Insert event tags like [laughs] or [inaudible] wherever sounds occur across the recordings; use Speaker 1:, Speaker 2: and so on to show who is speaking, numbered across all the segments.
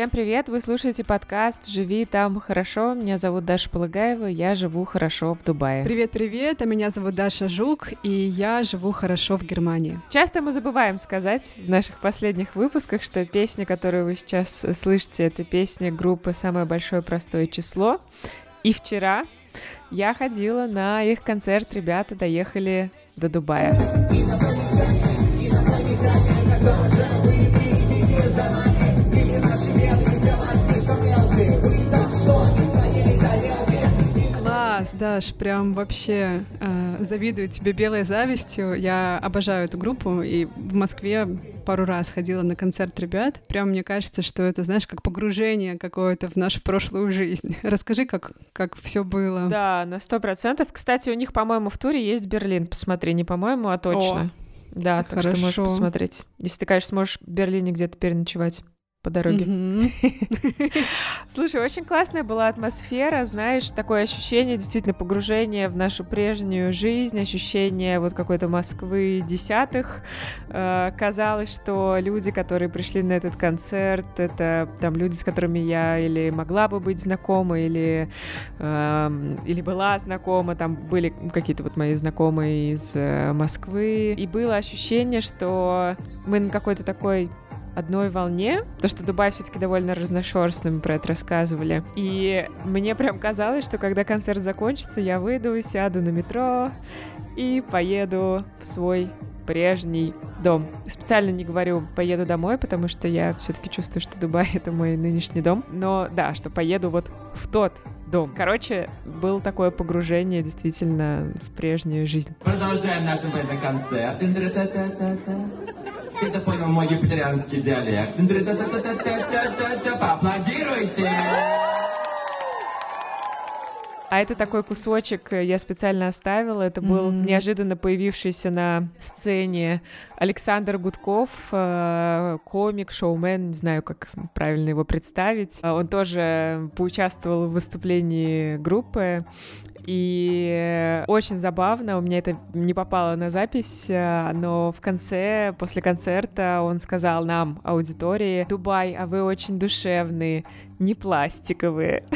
Speaker 1: Всем привет! Вы слушаете подкаст «Живи там хорошо». Меня зовут Даша Полагаева, я живу хорошо в Дубае.
Speaker 2: Привет-привет! А меня зовут Даша Жук, и я живу хорошо в Германии.
Speaker 1: Часто мы забываем сказать в наших последних выпусках, что песня, которую вы сейчас слышите, это песня группы «Самое большое простое число». И вчера я ходила на их концерт, ребята доехали до Дубая.
Speaker 2: Даш, прям вообще э, завидую тебе белой завистью. Я обожаю эту группу, и в Москве пару раз ходила на концерт ребят. Прям мне кажется, что это, знаешь, как погружение какое-то в нашу прошлую жизнь. [laughs] Расскажи, как, как все было.
Speaker 1: Да, на сто процентов. Кстати, у них, по-моему, в туре есть Берлин. Посмотри, не по-моему, а точно. О. Да, так Хорошо. что можешь посмотреть. Если ты, конечно, сможешь в Берлине где-то переночевать по дороге. [laughs] Слушай, очень классная была атмосфера, знаешь, такое ощущение действительно погружения в нашу прежнюю жизнь, ощущение вот какой-то Москвы десятых. Э, казалось, что люди, которые пришли на этот концерт, это там люди, с которыми я или могла бы быть знакома, или, эм, или была знакома, там были какие-то вот мои знакомые из э, Москвы, и было ощущение, что мы на какой-то такой одной волне, то что Дубай все-таки довольно разношерстный, мы про это рассказывали. И мне прям казалось, что когда концерт закончится, я выйду, сяду на метро и поеду в свой прежний дом. Специально не говорю поеду домой, потому что я все-таки чувствую, что Дубай это мой нынешний дом. Но да, что поеду вот в тот дом. Короче, было такое погружение действительно в прежнюю жизнь.
Speaker 3: Продолжаем наш концерт. Кто-то понял мой юпитерианский диалект. Поаплодируйте!
Speaker 1: А это такой кусочек я специально оставила. Это был mm-hmm. неожиданно появившийся на сцене Александр Гудков, комик, шоумен, не знаю, как правильно его представить. Он тоже поучаствовал в выступлении группы. И очень забавно, у меня это не попало на запись, э, но в конце, после концерта, он сказал нам, аудитории, «Дубай, а вы очень душевные, не пластиковые». [laughs]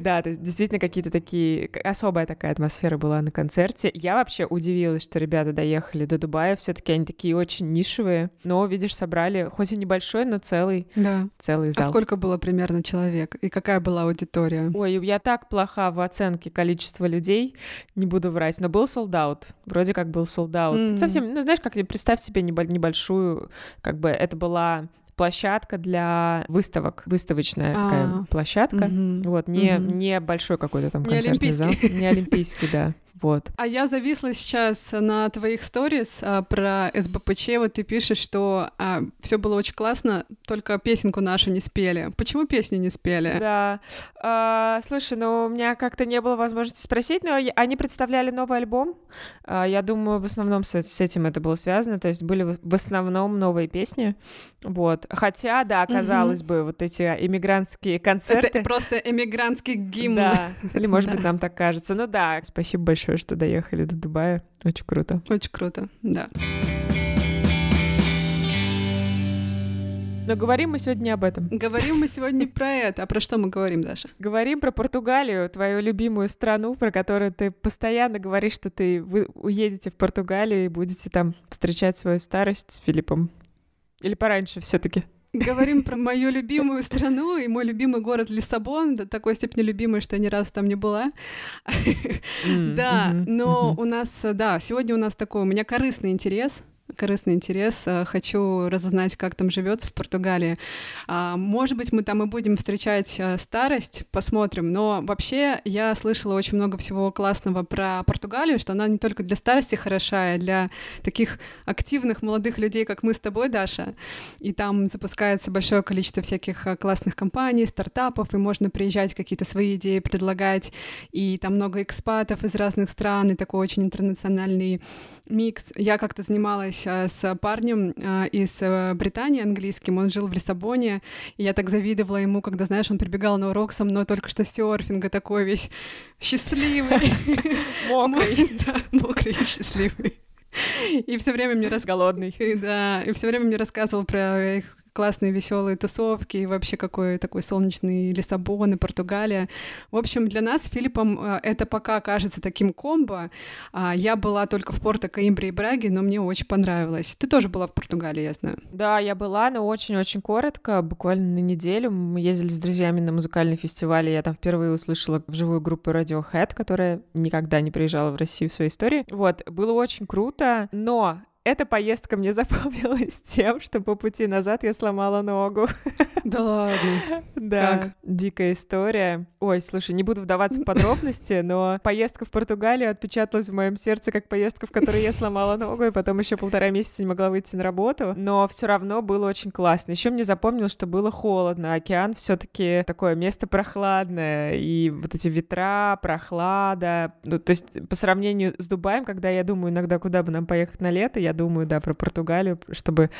Speaker 1: Да, то есть действительно какие-то такие... Особая такая атмосфера была на концерте. Я вообще удивилась, что ребята доехали до Дубая. все таки они такие очень нишевые. Но, видишь, собрали, хоть и небольшой, но целый, да. целый а зал.
Speaker 2: А сколько было примерно человек? И какая была аудитория?
Speaker 1: Ой, я так плоха в оценке количества людей, не буду врать, но был солдат. Вроде как был солдат. Mm-hmm. Совсем, ну, знаешь, как представь себе небольшую, как бы это была площадка для выставок, выставочная а, такая площадка, угу, вот не угу. не большой какой-то там концертный зал, не олимпийский, да. Вот.
Speaker 2: А я зависла сейчас на твоих сторис а, про СБПЧ. Вот ты пишешь, что а, все было очень классно, только песенку нашу не спели. Почему песню не спели?
Speaker 1: Да. А, слушай, ну у меня как-то не было возможности спросить, но они представляли новый альбом. А, я думаю, в основном с, с этим это было связано. То есть были в основном новые песни. Вот. Хотя, да, казалось угу. бы, вот эти эмигрантские концерты.
Speaker 2: Это просто эмигрантский гимн.
Speaker 1: Да. Или, может быть, нам так кажется. Ну да, спасибо большое большое, что доехали до Дубая. Очень круто.
Speaker 2: Очень круто, да.
Speaker 1: Но говорим мы сегодня не об этом.
Speaker 2: Говорим мы сегодня про это. А про что мы говорим, Даша?
Speaker 1: Говорим про Португалию, твою любимую страну, про которую ты постоянно говоришь, что ты вы уедете в Португалию и будете там встречать свою старость с Филиппом. Или пораньше все таки
Speaker 2: Говорим [laughs] про мою любимую страну и мой любимый город Лиссабон, до такой степени любимый, что я ни разу там не была. [laughs] Да, но у нас, да, сегодня у нас такой, у меня корыстный интерес корыстный интерес. Э, хочу разузнать, как там живется в Португалии. А, может быть, мы там и будем встречать э, старость, посмотрим. Но вообще я слышала очень много всего классного про Португалию, что она не только для старости хороша, а для таких активных молодых людей, как мы с тобой, Даша. И там запускается большое количество всяких э, классных компаний, стартапов, и можно приезжать какие-то свои идеи предлагать. И там много экспатов из разных стран, и такой очень интернациональный микс. Я как-то занималась а, с парнем а, из э, Британии английским, он жил в Лиссабоне, и я так завидовала ему, когда, знаешь, он прибегал на урок со мной только что серфинга, такой весь счастливый. [laughs]
Speaker 1: Мокрый. [laughs]
Speaker 2: Да, мокрый и счастливый. И все время мне
Speaker 1: рассказывал... Голодный. [laughs]
Speaker 2: Да, и все время мне рассказывал про их классные веселые тусовки, и вообще какой такой солнечный Лиссабон и Португалия. В общем, для нас с Филиппом э, это пока кажется таким комбо. А, я была только в Порто, Каимбре и Браге, но мне очень понравилось. Ты тоже была в Португалии, я знаю.
Speaker 1: Да, я была, но очень-очень коротко, буквально на неделю. Мы ездили с друзьями на музыкальный фестиваль, и я там впервые услышала вживую группу Radiohead, которая никогда не приезжала в Россию в своей истории. Вот, было очень круто, но эта поездка мне [laughs] запомнилась тем, что по пути назад я сломала ногу. [laughs]
Speaker 2: Да ладно.
Speaker 1: Да, как? дикая история. Ой, слушай, не буду вдаваться в подробности, но поездка в Португалию отпечаталась в моем сердце как поездка, в которой я сломала ногу, и потом еще полтора месяца не могла выйти на работу. Но все равно было очень классно. Еще мне запомнилось, что было холодно. Океан все-таки такое место прохладное, и вот эти ветра, прохлада. Ну, то есть по сравнению с Дубаем, когда я думаю иногда, куда бы нам поехать на лето, я думаю, да, про Португалию, чтобы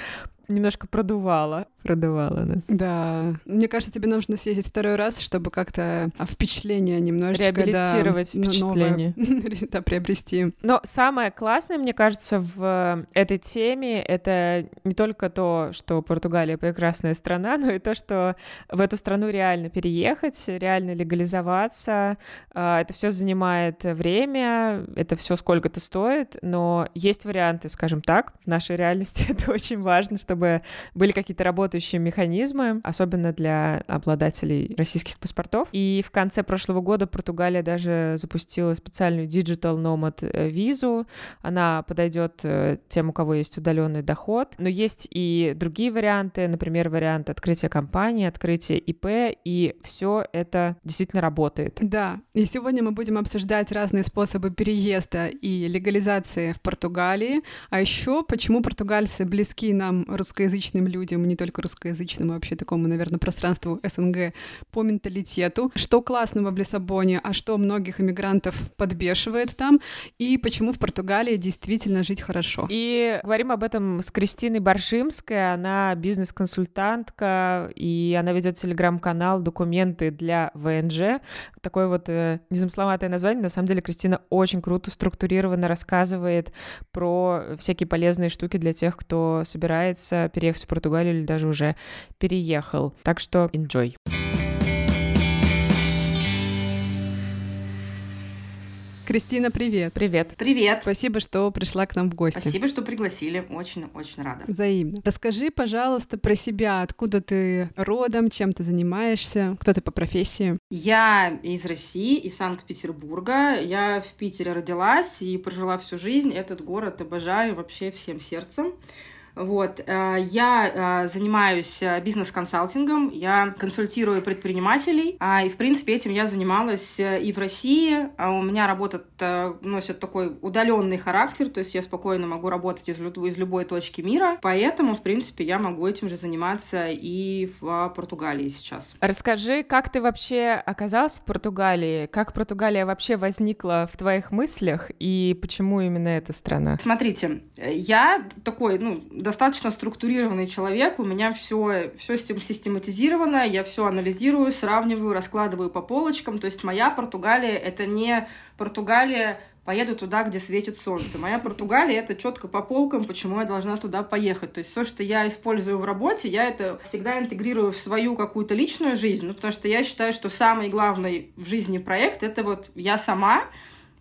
Speaker 1: немножко продувало, продувало нас.
Speaker 2: Да. Мне кажется, тебе нужно съездить второй раз, чтобы как-то а, впечатление немножечко...
Speaker 1: Реабилитировать да, впечатление. [laughs]
Speaker 2: да, приобрести.
Speaker 1: Но самое классное, мне кажется, в этой теме, это не только то, что Португалия прекрасная страна, [laughs] но и то, что в эту страну реально переехать, реально легализоваться. А, это все занимает время, это все сколько-то стоит, но есть варианты, скажем так. В нашей реальности [laughs] это очень важно, чтобы чтобы были какие-то работающие механизмы, особенно для обладателей российских паспортов. И в конце прошлого года Португалия даже запустила специальную Digital Nomad э, визу. Она подойдет э, тем, у кого есть удаленный доход. Но есть и другие варианты, например, вариант открытия компании, открытия ИП, и все это действительно работает.
Speaker 2: Да, и сегодня мы будем обсуждать разные способы переезда и легализации в Португалии, а еще почему португальцы близки нам, русскоязычным людям, не только русскоязычным, а вообще такому, наверное, пространству СНГ по менталитету. Что классного в Лиссабоне, а что многих иммигрантов подбешивает там, и почему в Португалии действительно жить хорошо.
Speaker 1: И говорим об этом с Кристиной Баршимской, она бизнес-консультантка, и она ведет телеграм-канал «Документы для ВНЖ». Такое вот э, незамысловатое название. На самом деле Кристина очень круто, структурированно рассказывает про всякие полезные штуки для тех, кто собирается переехать в Португалию или даже уже переехал. Так что enjoy.
Speaker 2: Кристина, привет.
Speaker 1: Привет.
Speaker 4: Привет.
Speaker 2: Спасибо, что пришла к нам в гости.
Speaker 4: Спасибо, что пригласили. Очень-очень рада.
Speaker 2: Взаимно. Расскажи, пожалуйста, про себя. Откуда ты родом, чем ты занимаешься, кто ты по профессии?
Speaker 4: Я из России, из Санкт-Петербурга. Я в Питере родилась и прожила всю жизнь. Этот город обожаю вообще всем сердцем. Вот. Э, я э, занимаюсь э, бизнес-консалтингом, я консультирую предпринимателей, а, и, в принципе, этим я занималась и в России. А у меня работа носит такой удаленный характер, то есть я спокойно могу работать из, из любой точки мира, поэтому, в принципе, я могу этим же заниматься и в Португалии сейчас.
Speaker 1: Расскажи, как ты вообще оказалась в Португалии? Как Португалия вообще возникла в твоих мыслях и почему именно эта страна?
Speaker 4: Смотрите, я такой, ну, достаточно структурированный человек, у меня все, все систематизировано, я все анализирую, сравниваю, раскладываю по полочкам. То есть моя Португалия — это не Португалия поеду туда, где светит солнце. Моя Португалия это четко по полкам, почему я должна туда поехать. То есть все, что я использую в работе, я это всегда интегрирую в свою какую-то личную жизнь, ну, потому что я считаю, что самый главный в жизни проект это вот я сама,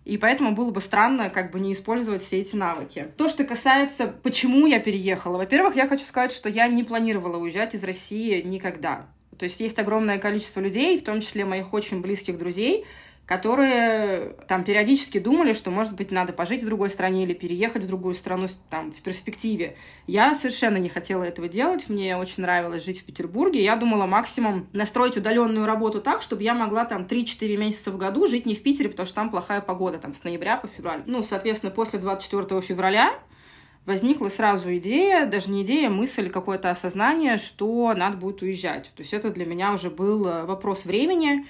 Speaker 4: и поэтому было бы странно как бы не использовать все эти навыки. То, что касается, почему я переехала. Во-первых, я хочу сказать, что я не планировала уезжать из России никогда. То есть есть огромное количество людей, в том числе моих очень близких друзей, которые там периодически думали, что, может быть, надо пожить в другой стране или переехать в другую страну там, в перспективе. Я совершенно не хотела этого делать, мне очень нравилось жить в Петербурге. Я думала максимум настроить удаленную работу так, чтобы я могла там 3-4 месяца в году жить не в Питере, потому что там плохая погода, там с ноября по февраль. Ну, соответственно, после 24 февраля возникла сразу идея, даже не идея, мысль, какое-то осознание, что надо будет уезжать. То есть это для меня уже был э, вопрос времени,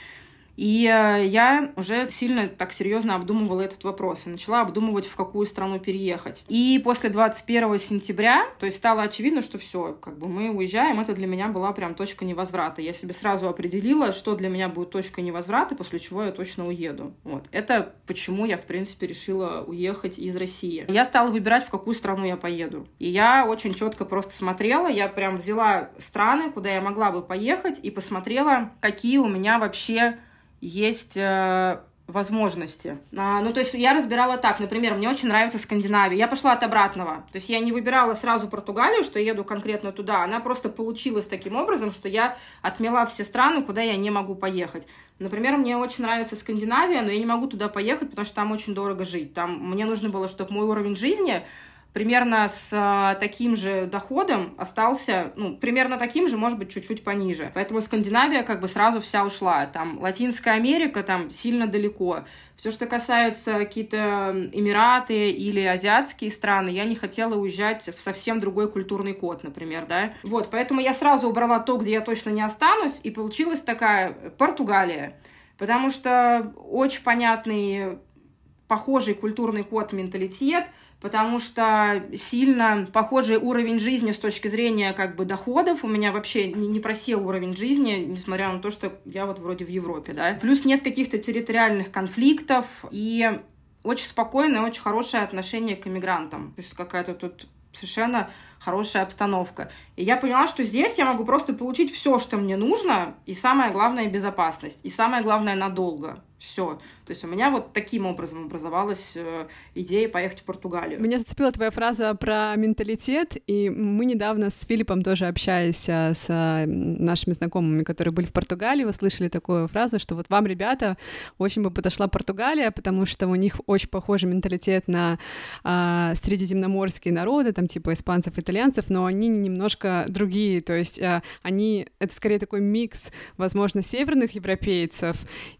Speaker 4: И э, я уже сильно так серьезно обдумывала этот вопрос и начала обдумывать, в какую страну переехать. И после 21 сентября, то есть стало очевидно, что все, как бы мы уезжаем, это для меня была прям точка невозврата. Я себе сразу определила, что для меня будет точкой невозврата, после чего я точно уеду. Вот. Это почему я, в принципе, решила уехать из России. Я стала выбирать, в какую страну я поеду. И я очень четко просто смотрела, я прям взяла страны, куда я могла бы поехать, и посмотрела, какие у меня вообще есть э, возможности. А, ну, то есть я разбирала так, например, мне очень нравится Скандинавия. Я пошла от обратного. То есть я не выбирала сразу Португалию, что еду конкретно туда. Она просто получилась таким образом, что я отмела все страны, куда я не могу поехать. Например, мне очень нравится Скандинавия, но я не могу туда поехать, потому что там очень дорого жить. Там мне нужно было, чтобы мой уровень жизни примерно с а, таким же доходом остался, ну, примерно таким же, может быть, чуть-чуть пониже. Поэтому Скандинавия как бы сразу вся ушла. Там Латинская Америка там сильно далеко. Все, что касается какие-то Эмираты или азиатские страны, я не хотела уезжать в совсем другой культурный код, например, да. Вот, поэтому я сразу убрала то, где я точно не останусь, и получилась такая Португалия. Потому что очень понятный, похожий культурный код, менталитет — потому что сильно похожий уровень жизни с точки зрения как бы доходов. У меня вообще не, просел уровень жизни, несмотря на то, что я вот вроде в Европе, да. Плюс нет каких-то территориальных конфликтов и очень спокойное, очень хорошее отношение к иммигрантам. То есть какая-то тут совершенно хорошая обстановка. И я поняла, что здесь я могу просто получить все, что мне нужно, и самое главное — безопасность, и самое главное — надолго. Все. То есть у меня вот таким образом образовалась э, идея поехать в Португалию.
Speaker 2: Меня зацепила твоя фраза про менталитет, и мы недавно с Филиппом тоже общаясь э, с э, нашими знакомыми, которые были в Португалии, услышали такую фразу, что вот вам, ребята, очень бы подошла Португалия, потому что у них очень похожий менталитет на э, средиземноморские народы, там типа испанцев, итальянцев, но они немножко другие, то есть э, они, это скорее такой микс, возможно, северных европейцев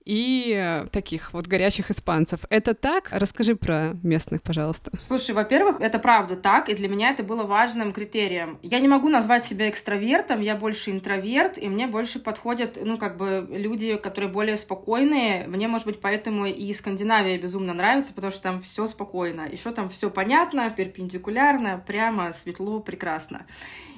Speaker 2: и таких вот горячих испанцев. Это так? Расскажи про местных, пожалуйста.
Speaker 4: Слушай, во-первых, это правда так, и для меня это было важным критерием. Я не могу назвать себя экстравертом, я больше интроверт, и мне больше подходят, ну, как бы люди, которые более спокойные. Мне, может быть, поэтому и Скандинавия безумно нравится, потому что там все спокойно. Еще там все понятно, перпендикулярно, прямо, светло, прекрасно.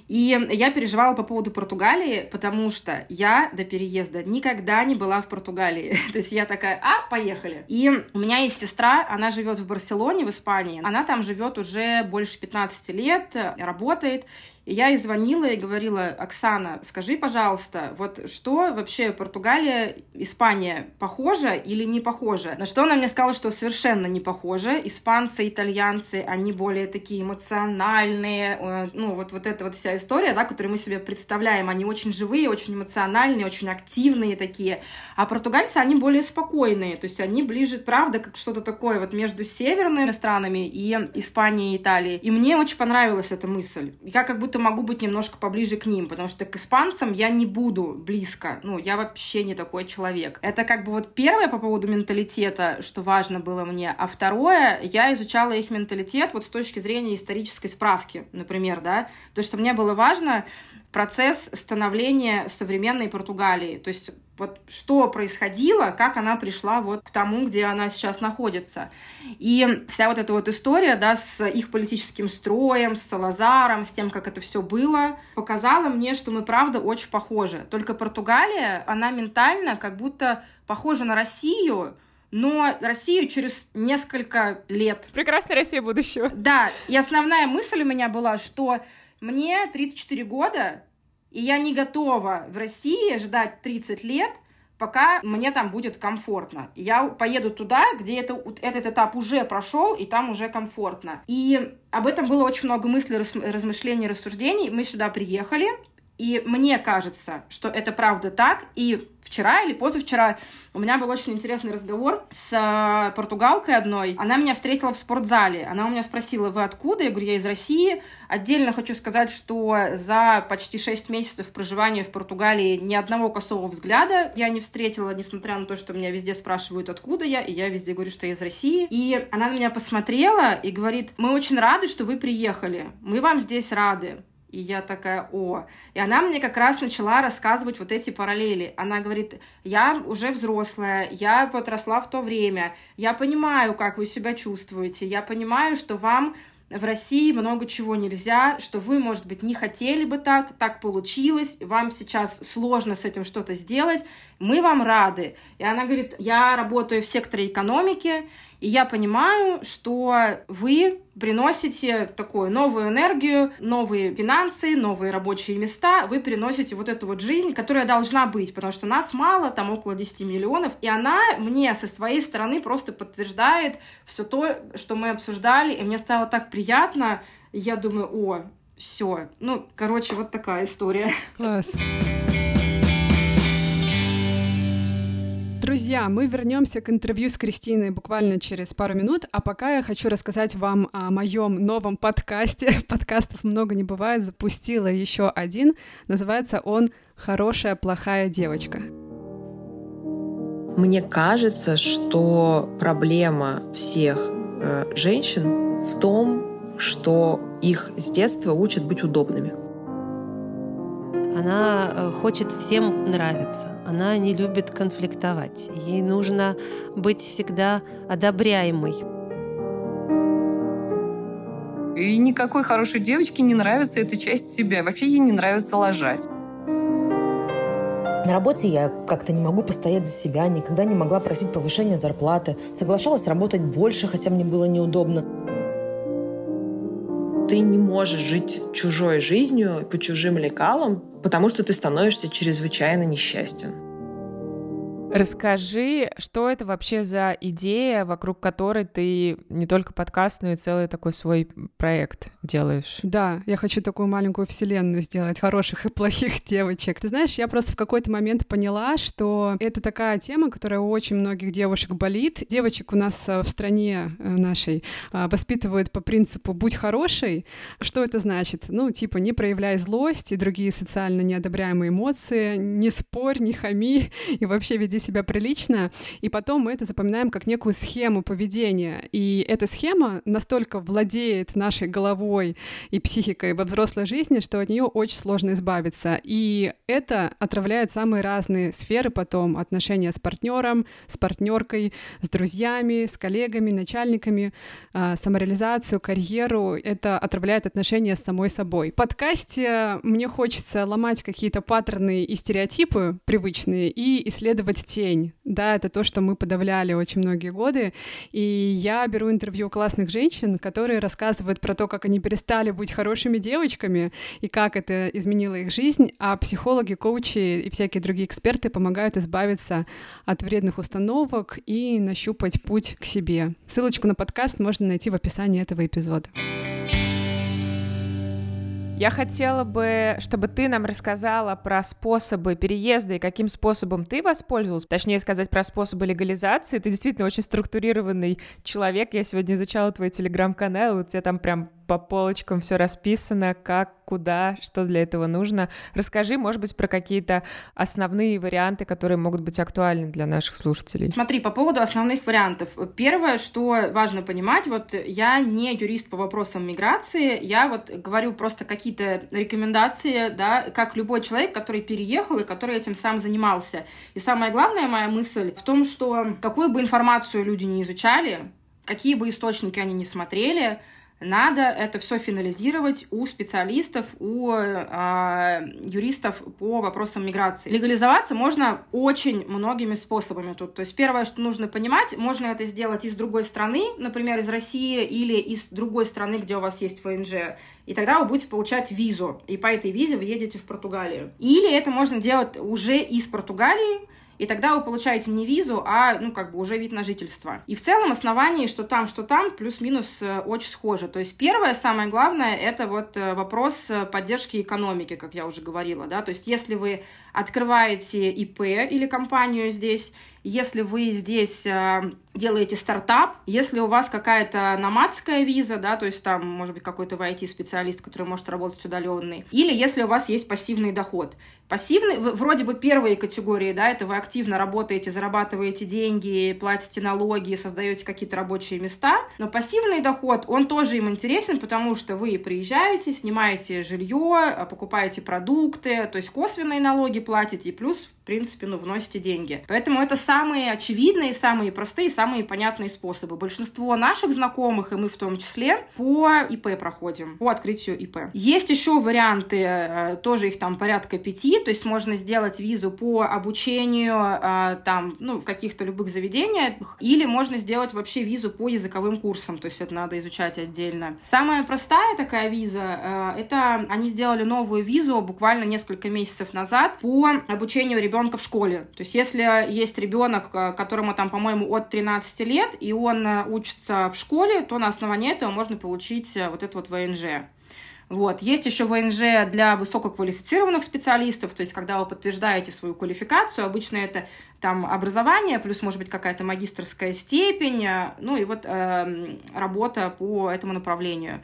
Speaker 4: И я переживала по поводу Португалии, потому что я до переезда никогда не была в Португалии. [laughs] То есть я такая, а, поехали. И у меня есть сестра, она живет в Барселоне, в Испании. Она там живет уже больше 15 лет, работает. И я ей звонила и говорила, Оксана, скажи, пожалуйста, вот что вообще Португалия, Испания похожа или не похожа? На что она мне сказала, что совершенно не похожа. Испанцы, итальянцы, они более такие эмоциональные, э, ну вот, вот эта вот вся история, да, которую мы себе представляем, они очень живые, очень эмоциональные, очень активные такие. А португальцы, они более спокойные, то есть они ближе, правда, как что-то такое вот между северными странами и Испанией и Италией. И мне очень понравилась эта мысль. Я как будто будто могу быть немножко поближе к ним, потому что к испанцам я не буду близко. Ну, я вообще не такой человек. Это как бы вот первое по поводу менталитета, что важно было мне. А второе, я изучала их менталитет вот с точки зрения исторической справки, например, да. То, что мне было важно, процесс становления современной Португалии. То есть вот что происходило, как она пришла вот к тому, где она сейчас находится. И вся вот эта вот история, да, с их политическим строем, с Салазаром, с тем, как это все было, показала мне, что мы, правда, очень похожи. Только Португалия, она ментально как будто похожа на Россию, но Россию через несколько лет.
Speaker 1: Прекрасная Россия будущего.
Speaker 4: Да, и основная мысль у меня была, что мне 34 года, и я не готова в России ждать 30 лет, пока мне там будет комфортно. Я поеду туда, где это, этот этап уже прошел, и там уже комфортно. И об этом было очень много мыслей, размышлений, рассуждений. Мы сюда приехали, и мне кажется, что это правда так. И вчера или позавчера у меня был очень интересный разговор с э, португалкой одной. Она меня встретила в спортзале. Она у меня спросила, вы откуда? Я говорю, я из России. Отдельно хочу сказать, что за почти 6 месяцев проживания в Португалии ни одного косого взгляда я не встретила, несмотря на то, что меня везде спрашивают, откуда я, и я везде говорю, что я из России. И она на меня посмотрела и говорит, мы очень рады, что вы приехали. Мы вам здесь рады. И я такая, о. И она мне как раз начала рассказывать вот эти параллели. Она говорит, я уже взрослая, я вот росла в то время, я понимаю, как вы себя чувствуете, я понимаю, что вам в России много чего нельзя, что вы, может быть, не хотели бы так, так получилось, вам сейчас сложно с этим что-то сделать, мы вам рады. И она говорит, я работаю в секторе экономики, и я понимаю, что вы приносите такую новую энергию, новые финансы, новые рабочие места, вы приносите вот эту вот жизнь, которая должна быть, потому что нас мало, там около 10 миллионов, и она мне со своей стороны просто подтверждает все то, что мы обсуждали, и мне стало так приятно, я думаю, о, все. Ну, короче, вот такая история.
Speaker 2: Класс. Друзья, мы вернемся к интервью с Кристиной буквально через пару минут, а пока я хочу рассказать вам о моем новом подкасте. [laughs] Подкастов много не бывает, запустила еще один. Называется он «Хорошая, плохая девочка».
Speaker 5: Мне кажется, что проблема всех э, женщин в том, что их с детства учат быть удобными.
Speaker 6: Она э, хочет всем нравиться, она не любит конфликтовать. Ей нужно быть всегда одобряемой.
Speaker 7: И никакой хорошей девочке не нравится эта часть себя. Вообще ей не нравится лажать.
Speaker 8: На работе я как-то не могу постоять за себя, никогда не могла просить повышения зарплаты, соглашалась работать больше, хотя мне было неудобно
Speaker 5: ты не можешь жить чужой жизнью по чужим лекалам, потому что ты становишься чрезвычайно несчастен.
Speaker 1: Расскажи, что это вообще за идея, вокруг которой ты не только подкаст, но и целый такой свой проект делаешь?
Speaker 2: Да, я хочу такую маленькую вселенную сделать хороших и плохих девочек. Ты знаешь, я просто в какой-то момент поняла, что это такая тема, которая у очень многих девушек болит. Девочек у нас э, в стране э, нашей э, воспитывают по принципу «будь хорошей». Что это значит? Ну, типа, не проявляй злость и другие социально неодобряемые эмоции, не спорь, не хами и вообще веди себя прилично, и потом мы это запоминаем как некую схему поведения. И эта схема настолько владеет нашей головой и психикой во взрослой жизни, что от нее очень сложно избавиться. И это отравляет самые разные сферы потом, отношения с партнером, с партнеркой, с друзьями, с коллегами, начальниками, а, самореализацию, карьеру. Это отравляет отношения с самой собой. В подкасте мне хочется ломать какие-то паттерны и стереотипы привычные и исследовать тень. Да, это то, что мы подавляли очень многие годы. И я беру интервью классных женщин, которые рассказывают про то, как они перестали быть хорошими девочками и как это изменило их жизнь, а психологи, коучи и всякие другие эксперты помогают избавиться от вредных установок и нащупать путь к себе. Ссылочку на подкаст можно найти в описании этого эпизода.
Speaker 1: Я хотела бы, чтобы ты нам рассказала про способы переезда и каким способом ты воспользовалась. Точнее сказать про способы легализации. Ты действительно очень структурированный человек. Я сегодня изучала твой телеграм-канал, у тебя там прям по полочкам все расписано, как, куда, что для этого нужно. Расскажи, может быть, про какие-то основные варианты, которые могут быть актуальны для наших слушателей.
Speaker 4: Смотри, по поводу основных вариантов. Первое, что важно понимать, вот я не юрист по вопросам миграции, я вот говорю просто какие-то рекомендации, да, как любой человек, который переехал и который этим сам занимался. И самая главная моя мысль в том, что какую бы информацию люди не изучали, какие бы источники они не смотрели, надо это все финализировать у специалистов, у э, юристов по вопросам миграции. Легализоваться можно очень многими способами тут. То есть первое, что нужно понимать, можно это сделать из другой страны, например, из России или из другой страны, где у вас есть ФНЖ. И тогда вы будете получать визу, и по этой визе вы едете в Португалию. Или это можно делать уже из Португалии, и тогда вы получаете не визу, а, ну, как бы уже вид на жительство. И в целом основание, что там, что там, плюс-минус э, очень схоже. То есть первое, самое главное, это вот э, вопрос э, поддержки экономики, как я уже говорила, да, то есть если вы открываете ИП или компанию здесь, если вы здесь э, делаете стартап, если у вас какая-то номадская виза, да, то есть там, может быть, какой-то IT-специалист, который может работать удаленный, или если у вас есть пассивный доход. Пассивный, вроде бы первые категории, да, это вы активно работаете, зарабатываете деньги, платите налоги, создаете какие-то рабочие места, но пассивный доход, он тоже им интересен, потому что вы приезжаете, снимаете жилье, покупаете продукты, то есть косвенные налоги платите, и плюс в принципе, ну, вносите деньги. Поэтому это самые очевидные, самые простые, самые понятные способы. Большинство наших знакомых, и мы в том числе, по ИП проходим, по открытию ИП. Есть еще варианты, э, тоже их там порядка пяти, то есть можно сделать визу по обучению э, там, ну, в каких-то любых заведениях, или можно сделать вообще визу по языковым курсам, то есть это надо изучать отдельно. Самая простая такая виза, э, это они сделали новую визу буквально несколько месяцев назад по обучению ребенка ребенка в школе. То есть, если есть ребенок, э, которому там, по-моему, от 13 лет, и он э, учится в школе, то на основании этого можно получить э, вот это вот ВНЖ. Вот. Есть еще ВНЖ для высококвалифицированных специалистов, то есть когда вы подтверждаете свою квалификацию, обычно это там образование, плюс, может быть, какая-то магистрская степень, ну и вот э, работа по этому направлению.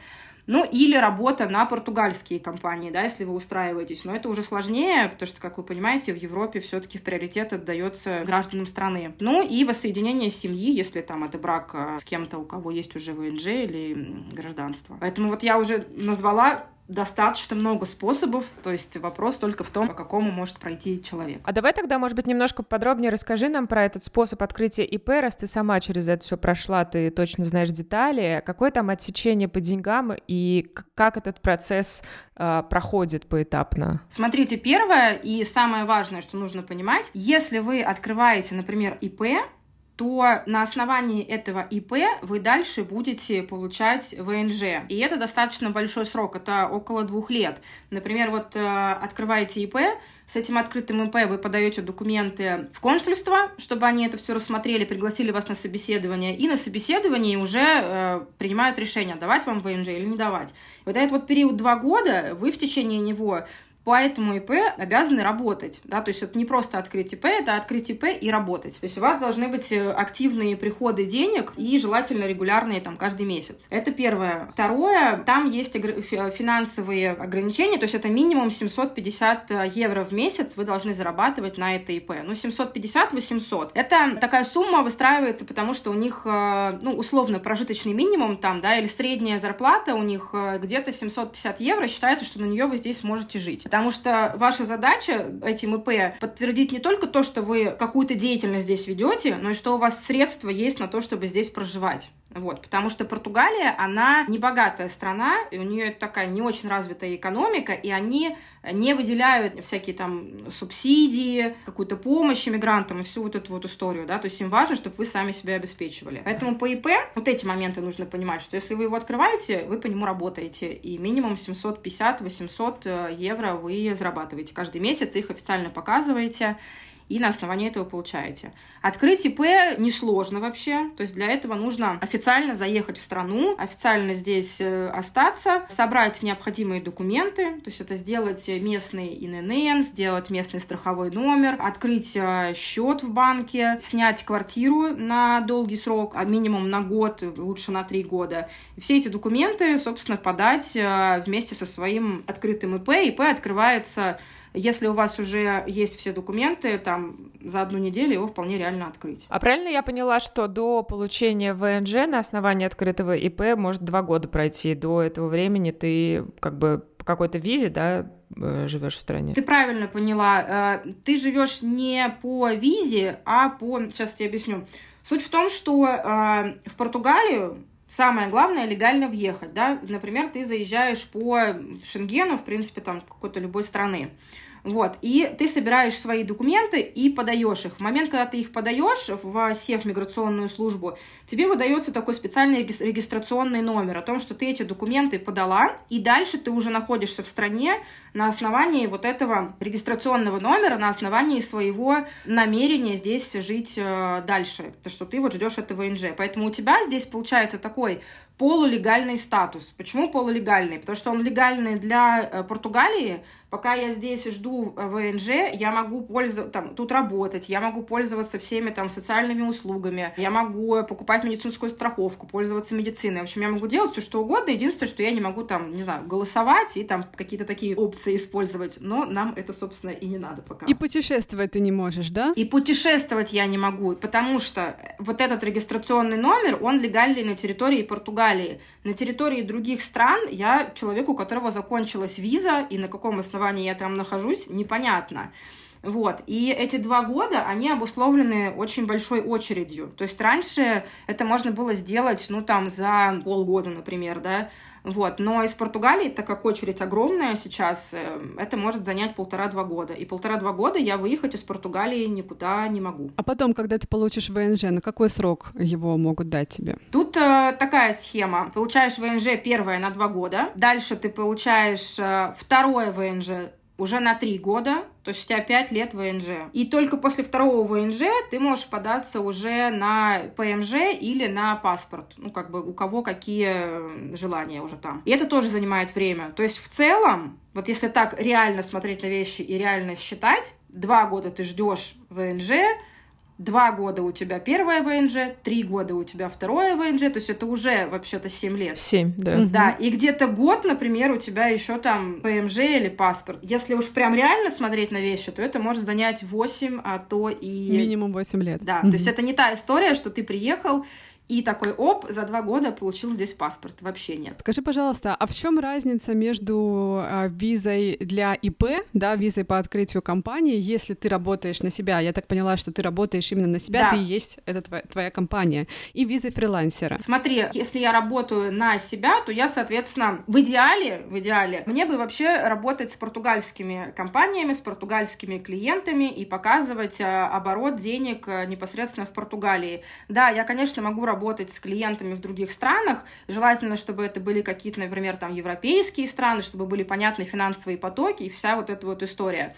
Speaker 4: Ну, или работа на португальские компании, да, если вы устраиваетесь. Но это уже сложнее, потому что, как вы понимаете, в Европе все-таки в приоритет отдается гражданам страны. Ну, и воссоединение семьи, если там это брак э, с кем-то, у кого есть уже ВНЖ или гражданство. Поэтому вот я уже назвала достаточно много способов, то есть вопрос только в том, по какому может пройти человек.
Speaker 1: А давай тогда, может быть, немножко подробнее расскажи нам про этот способ открытия ИП, раз ты сама через это все прошла, ты точно знаешь детали, какое там отсечение по деньгам и как этот процесс э, проходит поэтапно?
Speaker 4: Смотрите, первое и самое важное, что нужно понимать, если вы открываете, например, ИП, то на основании этого ИП вы дальше будете получать ВНЖ. И это достаточно большой срок, это около двух лет. Например, вот э, открываете ИП, с этим открытым ИП вы подаете документы в консульство, чтобы они это все рассмотрели, пригласили вас на собеседование, и на собеседовании уже э, принимают решение, давать вам ВНЖ или не давать. Вот этот вот период два года, вы в течение него по этому ИП обязаны работать. Да? То есть это не просто открыть ИП, это открыть ИП и работать. То есть у вас должны быть э, активные приходы денег и желательно регулярные там каждый месяц. Это первое. Второе, там есть финансовые ограничения, то есть это минимум 750 э, евро в месяц вы должны зарабатывать на это ИП. Ну, 750-800. Это такая сумма выстраивается, потому что у них, э, ну, условно, прожиточный минимум там, да, или средняя зарплата у них где-то 750 евро, считается, что на нее вы здесь сможете жить. Потому что ваша задача этим ИП подтвердить не только то, что вы какую-то деятельность здесь ведете, но и что у вас средства есть на то, чтобы здесь проживать. Вот, потому что Португалия, она не богатая страна, и у нее такая не очень развитая экономика, и они не выделяют всякие там субсидии, какую-то помощь иммигрантам и всю вот эту вот историю, да, то есть им важно, чтобы вы сами себя обеспечивали. Поэтому по ИП вот эти моменты нужно понимать, что если вы его открываете, вы по нему работаете, и минимум 750-800 э, евро вы зарабатываете. Каждый месяц, их официально показываете, и на основании этого получаете. Открыть ИП несложно вообще, то есть для этого нужно официально заехать в страну, официально здесь э, остаться, собрать необходимые документы, то есть это сделать местный ИНН, сделать местный страховой номер, открыть э, счет в банке, снять квартиру на долгий срок, а минимум на год, лучше на три года. И все эти документы, собственно, подать э, вместе со своим открытым ИП. ИП открывается если у вас уже есть все документы, там за одну неделю его вполне реально открыть.
Speaker 1: А правильно я поняла, что до получения ВНЖ на основании открытого ИП может два года пройти. До этого времени ты как бы по какой-то визе, да, э, живешь в стране.
Speaker 4: Ты правильно поняла. Э, ты живешь не по визе, а по... Сейчас я объясню. Суть в том, что э, в Португалию самое главное легально въехать, да, например, ты заезжаешь по Шенгену, в принципе, там какой-то любой страны, вот, и ты собираешь свои документы и подаешь их. В момент, когда ты их подаешь в СЕХ миграционную службу, тебе выдается такой специальный регистрационный номер о том, что ты эти документы подала, и дальше ты уже находишься в стране на основании вот этого регистрационного номера, на основании своего намерения здесь жить э, дальше, то что ты вот ждешь этого ВНЖ. Поэтому у тебя здесь получается такой полулегальный статус. Почему полулегальный? Потому что он легальный для э, Португалии, Пока я здесь жду ВНЖ, я могу пользоваться, там, тут работать, я могу пользоваться всеми там социальными услугами, я могу покупать медицинскую страховку, пользоваться медициной. В общем, я могу делать все, что угодно. Единственное, что я не могу там, не знаю, голосовать и там какие-то такие опции использовать. Но нам это, собственно, и не надо пока.
Speaker 2: И путешествовать ты не можешь, да?
Speaker 4: И путешествовать я не могу, потому что вот этот регистрационный номер, он легальный на территории Португалии. На территории других стран я человек, у которого закончилась виза, и на каком основании я там нахожусь, непонятно. Вот. И эти два года, они обусловлены очень большой очередью. То есть раньше это можно было сделать, ну, там, за полгода, например, да, вот. Но из Португалии, так как очередь огромная сейчас, э, это может занять полтора-два года. И полтора-два года я выехать из Португалии никуда не могу.
Speaker 2: А потом, когда ты получишь ВНЖ, на какой срок его могут дать тебе?
Speaker 4: Тут э, такая схема. Получаешь ВНЖ первое на два года, дальше ты получаешь э, второе ВНЖ уже на три года, то есть у тебя пять лет ВНЖ. И только после второго ВНЖ ты можешь податься уже на ПМЖ или на паспорт. Ну, как бы у кого какие желания уже там. И это тоже занимает время. То есть в целом, вот если так реально смотреть на вещи и реально считать, два года ты ждешь ВНЖ, два года у тебя первое ВНЖ, три года у тебя второе ВНЖ, то есть это уже вообще-то семь лет.
Speaker 1: Семь, да.
Speaker 4: Да, и где-то год, например, у тебя еще там ПМЖ или паспорт. Если уж прям реально смотреть на вещи, то это может занять 8, а то и...
Speaker 2: Минимум 8 лет.
Speaker 4: Да, то есть это не та история, что ты приехал, и такой, оп, за два года получил здесь паспорт. Вообще нет.
Speaker 2: Скажи, пожалуйста, а в чем разница между э, визой для ИП, да, визой по открытию компании, если ты работаешь на себя? Я так поняла, что ты работаешь именно на себя,
Speaker 4: Да.
Speaker 2: ты и есть это твоя, твоя компания. И визой фрилансера.
Speaker 4: Смотри, если я работаю на себя, то я, соответственно, в идеале, в идеале, мне бы вообще работать с португальскими компаниями, с португальскими клиентами и показывать э, оборот денег э, непосредственно в Португалии. Да, я, конечно, могу работать с клиентами в других странах. Желательно, чтобы это были какие-то, например, там европейские страны, чтобы были понятны финансовые потоки и вся вот эта вот история.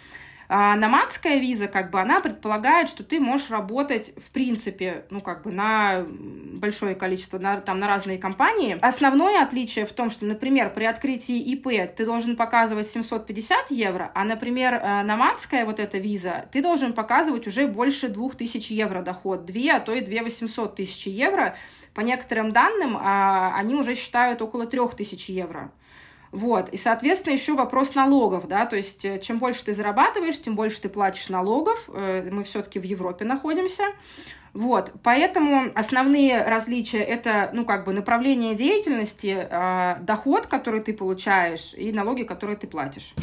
Speaker 4: А номадская виза, как бы, она предполагает, что ты можешь работать, в принципе, ну, как бы, на большое количество, на, там, на разные компании. Основное отличие в том, что, например, при открытии ИП ты должен показывать 750 евро, а, например, э, номадская вот эта виза, ты должен показывать уже больше 2000 евро доход, 2, а то и 2 800 тысяч евро. По некоторым данным, а, они уже считают около 3000 евро. Вот, и, соответственно, еще вопрос налогов, да, то есть э, чем больше ты зарабатываешь, тем больше ты платишь налогов, Э, мы все-таки в Европе находимся, вот, поэтому основные различия это, ну, как бы направление деятельности, э, доход, который ты получаешь, и налоги, которые ты платишь.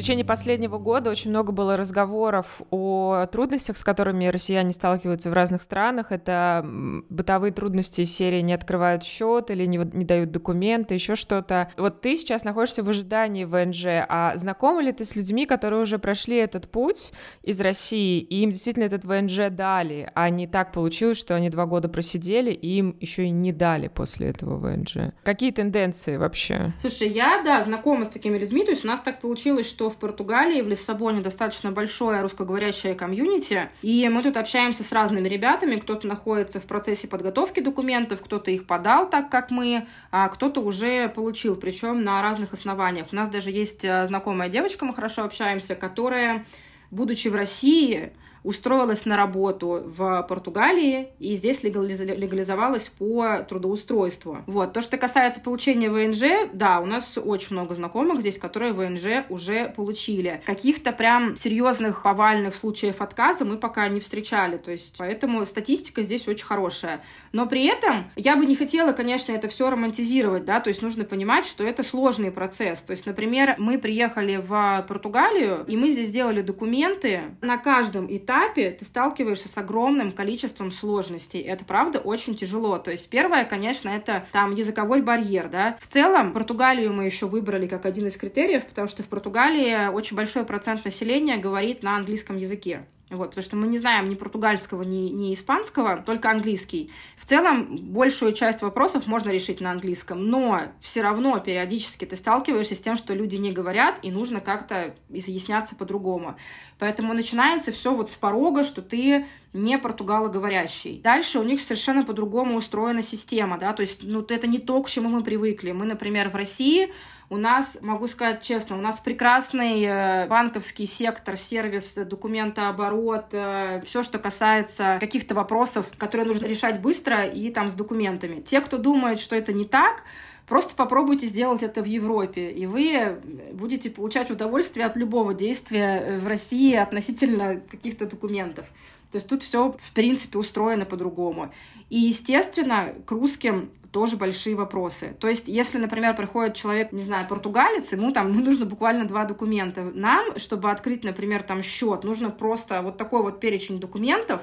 Speaker 1: Течение последнего года очень много было разговоров о трудностях, с которыми россияне сталкиваются в разных странах. Это бытовые трудности серии не открывают счет или не, не дают документы, еще что-то. Вот ты сейчас находишься в ожидании ВНЖ, а знакома ли ты с людьми, которые уже прошли этот путь из России, и им действительно этот ВНЖ дали, а не так получилось, что они два года просидели, и им еще и не дали после этого ВНЖ? Какие тенденции вообще?
Speaker 4: Слушай, я, да, знакома с такими людьми, то есть у нас так получилось, что в Португалии, в Лиссабоне достаточно большое русскоговорящее комьюнити, и мы тут общаемся с разными ребятами, кто-то находится в процессе подготовки документов, кто-то их подал так, как мы, а кто-то уже получил, причем на разных основаниях. У нас даже есть э, знакомая девочка, мы хорошо общаемся, которая, будучи в России, устроилась на работу в Португалии и здесь легализ- легализовалась по трудоустройству. Вот. То, что касается получения ВНЖ, да, у нас очень много знакомых здесь, которые ВНЖ уже получили. Каких-то прям серьезных овальных случаев отказа мы пока не встречали, то есть поэтому статистика здесь очень хорошая. Но при этом я бы не хотела, конечно, это все романтизировать, да, то есть нужно понимать, что это сложный процесс. То есть, например, мы приехали в Португалию, и мы здесь сделали документы. На каждом этапе ты сталкиваешься с огромным количеством сложностей. Это, правда, очень тяжело. То есть, первое, конечно, это там языковой барьер, да. В целом, Португалию мы еще выбрали как один из критериев, потому что в Португалии очень большой процент населения говорит на английском языке. Вот, потому что мы не знаем ни португальского, ни, ни испанского, только английский. В целом, большую часть вопросов можно решить на английском, но все равно периодически ты сталкиваешься с тем, что люди не говорят, и нужно как-то изъясняться по-другому. Поэтому начинается все вот с порога, что ты не португалоговорящий. Дальше у них совершенно по-другому устроена система, да, то есть, ну, это не то, к чему мы привыкли. Мы, например, в России У нас, могу сказать честно, у нас прекрасный э, банковский сектор, сервис, документооборот, э, все, что касается каких-то вопросов, которые нужно решать быстро и там с документами. Те, кто думает, что это не так, Просто попробуйте сделать это в Европе, и вы будете получать удовольствие от любого действия в России относительно каких-то документов. То есть тут все, в принципе, устроено по-другому. И, естественно, к русским тоже большие вопросы. То есть, если, например, приходит человек, не знаю, португалец, ему там ну, нужно буквально два документа. Нам, чтобы открыть, например, там счет, нужно просто вот такой вот перечень документов,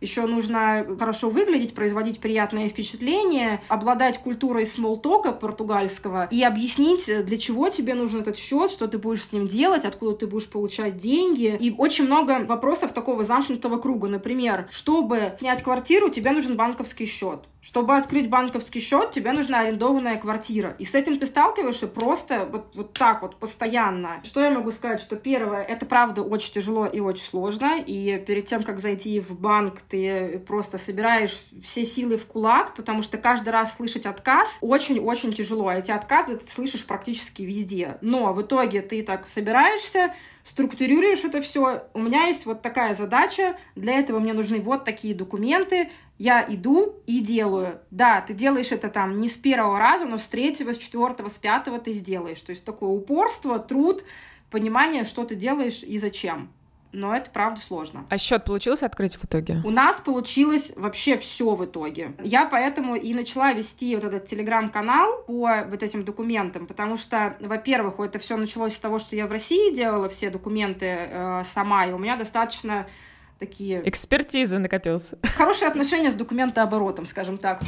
Speaker 4: еще нужно хорошо выглядеть, производить приятное впечатление, обладать культурой смолтока португальского и объяснить, для чего тебе нужен этот счет, что ты будешь с ним делать, откуда ты будешь получать деньги. И очень много вопросов такого замкнутого круга. Например, чтобы снять квартиру, тебе нужен банковский счет. Чтобы открыть банковский счет, тебе нужна арендованная квартира. И с этим ты сталкиваешься просто вот, вот так вот, постоянно. Что я могу сказать? Что первое, это правда очень тяжело и очень сложно. И перед тем, как зайти в банк, ты просто собираешь все силы в кулак, потому что каждый раз слышать отказ очень-очень тяжело. А эти отказы ты слышишь практически везде. Но в итоге ты так собираешься, структурируешь это все. У меня есть вот такая задача, для этого мне нужны вот такие документы, я иду и делаю. Да, ты делаешь это там не с первого раза, но с третьего, с четвертого, с пятого ты сделаешь. То есть такое упорство, труд, понимание, что ты делаешь и зачем но это правда сложно.
Speaker 1: А счет получилось открыть в итоге?
Speaker 4: У нас получилось вообще все в итоге. Я поэтому и начала вести вот этот телеграм-канал по вот этим документам, потому что, во-первых, это все началось с того, что я в России делала все документы э, сама, и у меня достаточно такие...
Speaker 1: Экспертиза накопился.
Speaker 4: Хорошие отношения с документооборотом, скажем так.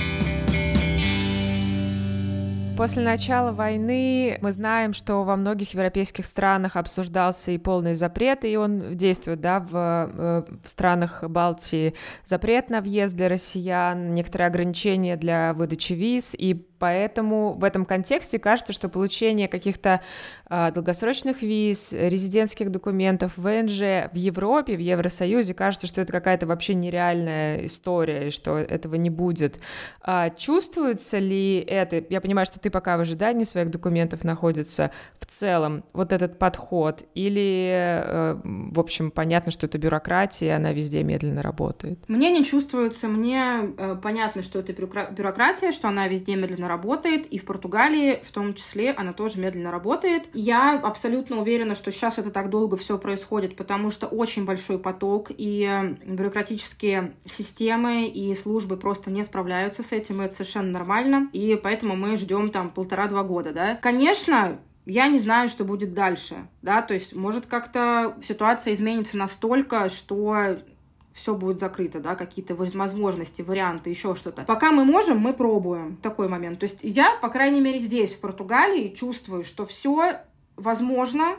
Speaker 1: После начала войны мы знаем, что во многих европейских странах обсуждался и полный запрет, и он действует, да, в, э, в странах Балтии. Запрет на въезд для россиян, некоторые ограничения для выдачи виз, и Поэтому в этом контексте кажется, что получение каких-то э, долгосрочных виз, резидентских документов, ВНЖ в Европе, в Евросоюзе, кажется, что это какая-то вообще нереальная история, и что этого не будет. А чувствуется ли это? Я понимаю, что ты пока в ожидании своих документов находится в целом, вот этот подход, или, э, в общем, понятно, что это бюрократия, она везде медленно работает?
Speaker 4: Мне не чувствуется, мне э, понятно, что это бюрократия, что она везде медленно работает, и в Португалии в том числе она тоже медленно работает. Я абсолютно уверена, что сейчас это так долго все происходит, потому что очень большой поток, и бюрократические системы и службы просто не справляются с этим, и это совершенно нормально, и поэтому мы ждем там полтора-два года, да. Конечно, я не знаю, что будет дальше, да, то есть может как-то ситуация изменится настолько, что все будет закрыто, да, какие-то возможности, варианты, еще что-то. Пока мы можем, мы пробуем такой момент. То есть я, по крайней мере, здесь, в Португалии, чувствую, что все возможно,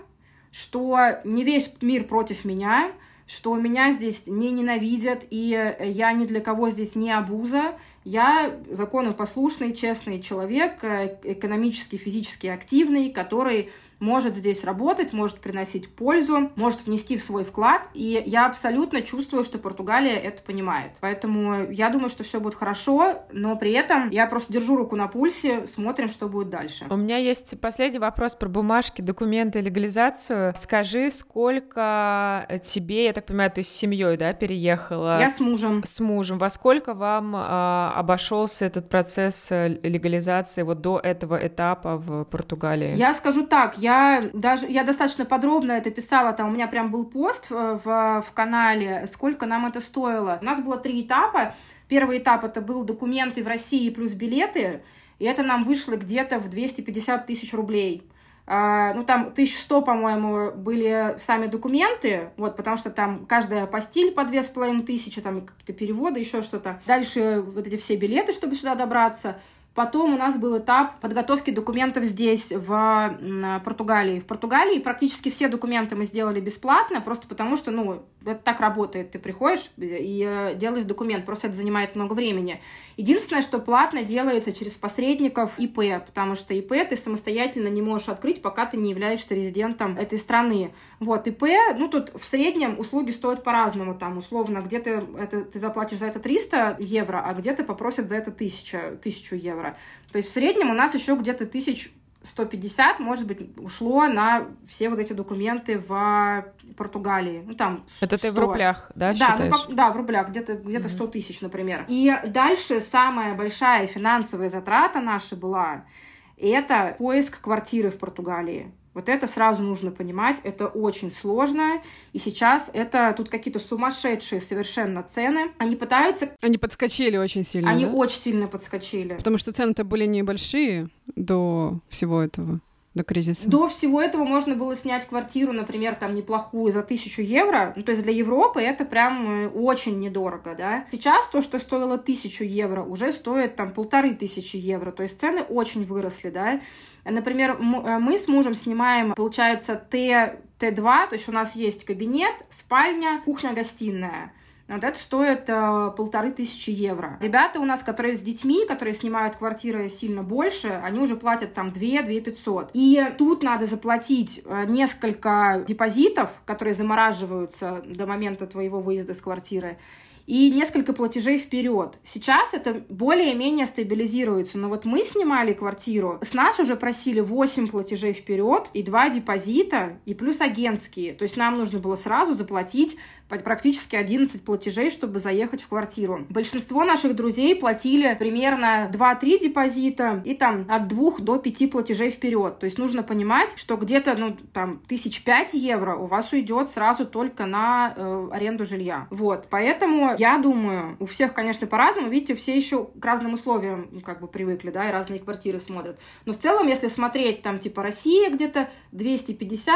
Speaker 4: что не весь мир против меня, что меня здесь не ненавидят, и я ни для кого здесь не обуза. Я законопослушный, честный человек, э, экономически, физически активный, который может здесь работать, может приносить пользу, может внести в свой вклад. И я абсолютно чувствую, что Португалия это понимает. Поэтому я думаю, что все будет хорошо, но при этом я просто держу руку на пульсе, смотрим, что будет дальше.
Speaker 1: У меня есть последний вопрос про бумажки, документы, легализацию. Скажи, сколько тебе, я так понимаю, ты с семьей, да, переехала?
Speaker 4: Я с мужем.
Speaker 1: С мужем. Во сколько вам а, обошелся этот процесс э, легализации вот до этого этапа в Португалии?
Speaker 4: Я скажу так, я даже, я достаточно подробно это писала, там у меня прям был пост в, в, в канале, сколько нам это стоило. У нас было три этапа. Первый этап это был документы в России плюс билеты, и это нам вышло где-то в 250 тысяч рублей. Uh, ну, там 1100, по-моему, были сами документы, вот, потому что там каждая постель по две с половиной тысячи, там какие-то переводы, еще что-то. Дальше вот эти все билеты, чтобы сюда добраться. Потом у нас был этап подготовки документов здесь, в Португалии. В Португалии практически все документы мы сделали бесплатно, просто потому что, ну, это так работает. Ты приходишь и э, делаешь документ, просто это занимает много времени. Единственное, что платно делается через посредников ИП, потому что ИП ты самостоятельно не можешь открыть, пока ты не являешься резидентом этой страны. Вот, ИП, ну, тут в среднем услуги стоят по-разному, там, условно, где-то это, ты заплатишь за это 300 евро, а где-то попросят за это 1000, 1000 евро. То есть в среднем у нас еще где-то тысяч 150, может быть, ушло на все вот эти документы в Португалии. Ну, там 100.
Speaker 1: Это ты в рублях, да,
Speaker 4: Да, ну,
Speaker 1: считаешь?
Speaker 4: как- да, в рублях, где-то где 100 тысяч, например. И дальше самая большая финансовая затрата наша была, это поиск квартиры в Португалии. Вот это сразу нужно понимать, это очень сложно, и сейчас это тут какие-то сумасшедшие совершенно цены. Они пытаются,
Speaker 2: Они подскочили очень сильно,
Speaker 4: они
Speaker 2: да?
Speaker 4: очень сильно подскочили.
Speaker 2: Потому что цены-то были небольшие до всего этого, до кризиса.
Speaker 4: До всего этого можно было снять квартиру, например, там неплохую за тысячу евро. Ну, то есть для Европы это прям э, очень недорого, да. Сейчас то, что стоило тысячу евро, уже стоит там полторы тысячи евро. То есть цены очень выросли, да. Например, э, мы с мужем снимаем, получается, Т, Т2, то есть у нас есть кабинет, спальня, кухня-гостиная. Вот это стоит э, полторы тысячи евро. Ребята у нас, которые с детьми, которые снимают квартиры сильно больше, они уже платят там 2 2 500. И тут надо заплатить э, несколько депозитов, которые замораживаются до момента твоего выезда с квартиры и несколько платежей вперед. Сейчас это более-менее стабилизируется, но вот мы снимали квартиру, с нас уже просили 8 платежей вперед и 2 депозита, и плюс агентские. То есть нам нужно было сразу заплатить практически 11 платежей, чтобы заехать в квартиру. Большинство наших друзей платили примерно 2-3 депозита и там от 2 до 5 платежей вперед. То есть нужно понимать, что где-то, ну, там, тысяч пять евро у вас уйдет сразу только на э, аренду жилья. Вот, поэтому я думаю, у всех, конечно, по-разному, видите, все еще к разным условиям как бы привыкли, да, и разные квартиры смотрят. Но в целом, если смотреть там, типа, Россия где-то 250,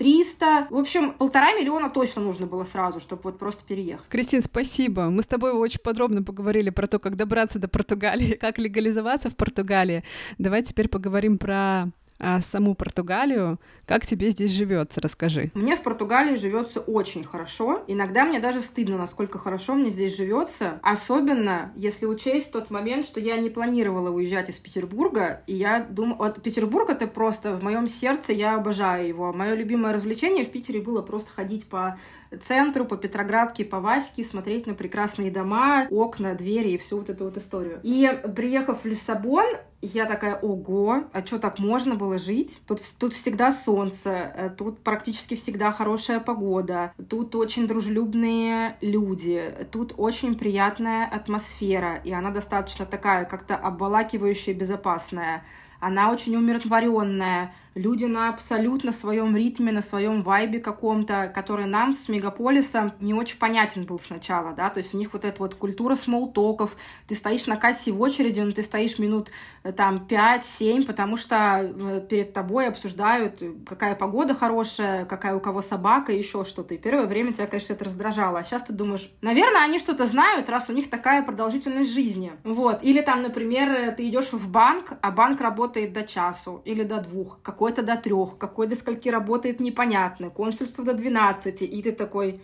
Speaker 4: 300, в общем, полтора миллиона точно нужно было сразу, чтобы вот просто переехать.
Speaker 2: Кристин, спасибо. Мы с тобой очень подробно поговорили про то, как добраться до Португалии, [laughs] как легализоваться в Португалии. Давай теперь поговорим про а, саму Португалию. Как тебе здесь живется? Расскажи.
Speaker 4: Мне в Португалии живется очень хорошо. Иногда мне даже стыдно, насколько хорошо мне здесь живется. Особенно, если учесть тот момент, что я не планировала уезжать из Петербурга. И я думаю, вот Петербург это просто в моем сердце, я обожаю его. Мое любимое развлечение в Питере было просто ходить по центру, по Петроградке, по Ваське, смотреть на прекрасные дома, окна, двери и всю вот эту вот историю. И приехав в Лиссабон, я такая, ого, а что так можно было жить? Тут, тут всегда солнце, э, тут практически всегда хорошая погода, тут очень дружелюбные люди, тут очень приятная атмосфера, и она достаточно такая, как-то обволакивающая, безопасная. Она очень умиротворенная, люди на абсолютно своем ритме, на своем вайбе каком-то, который нам с мегаполиса не очень понятен был сначала, да, то есть у них вот эта вот культура смолтоков, ты стоишь на кассе в очереди, но ты стоишь минут э, там 5-7, потому что э, перед тобой обсуждают, э, какая погода хорошая, какая у кого собака, еще что-то. И первое время тебя, конечно, это раздражало. А сейчас ты думаешь, наверное, они что-то знают, раз у них такая продолжительность жизни. Вот. Или там, например, ты идешь в банк, а банк работает до часу или до двух, какой-то до трех, какой до скольки работает непонятно, консульство до 12, и ты такой,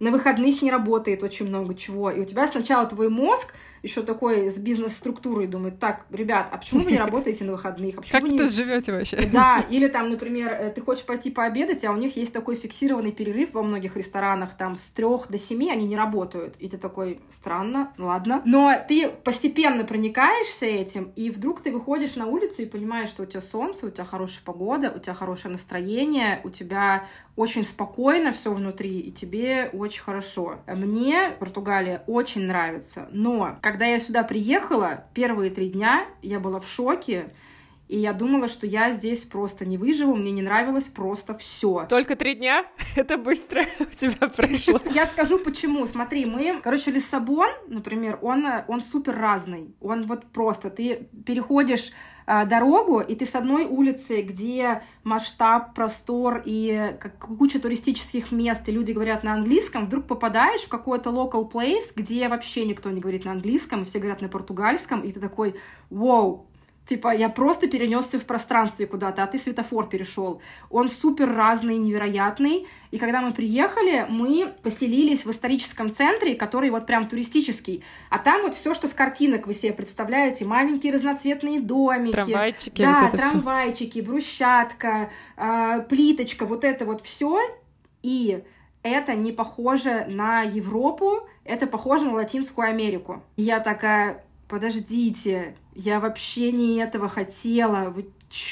Speaker 4: на выходных не работает очень много чего. И у тебя сначала твой мозг еще такой с бизнес-структурой думает, так, ребят, а почему вы не [laughs] работаете на выходных? А почему
Speaker 2: Как
Speaker 4: вы не...
Speaker 2: тут живете вообще?
Speaker 4: Да, [laughs] или там, например, э, ты хочешь пойти пообедать, а у них есть такой фиксированный перерыв во многих ресторанах, там с трех до семи они не работают. И ты такой, странно, ладно. Но ты постепенно проникаешься этим, и вдруг ты выходишь на улицу и понимаешь, что у тебя солнце, у тебя хорошая погода, у тебя хорошее настроение, у тебя очень спокойно все внутри, и тебе очень хорошо. Мне Португалия очень нравится, но когда я сюда приехала, первые три дня я была в шоке, и я думала, что я здесь просто не выживу, мне не нравилось просто все.
Speaker 1: Только три дня? [laughs] Это быстро [laughs] у тебя прошло.
Speaker 4: Я скажу почему. Смотри, мы, короче, Лиссабон, например, он, он супер разный. Он вот просто, ты переходишь дорогу, и ты с одной улицы, где масштаб, простор и куча туристических мест, и люди говорят на английском, вдруг попадаешь в какой-то local place, где вообще никто не говорит на английском, и все говорят на португальском, и ты такой, вау, Типа, я просто перенесся в пространстве куда-то, а ты светофор перешел. Он супер разный, невероятный. И когда мы приехали, мы поселились в историческом центре, который вот прям туристический. А там вот все, что с картинок вы себе представляете, маленькие разноцветные домики.
Speaker 1: Трамвайчики,
Speaker 4: Да,
Speaker 1: вот это всё.
Speaker 4: трамвайчики, брусчатка, а, плиточка, вот это вот все. И это не похоже на Европу, это похоже на Латинскую Америку. И я такая, подождите, я вообще не этого хотела. Вы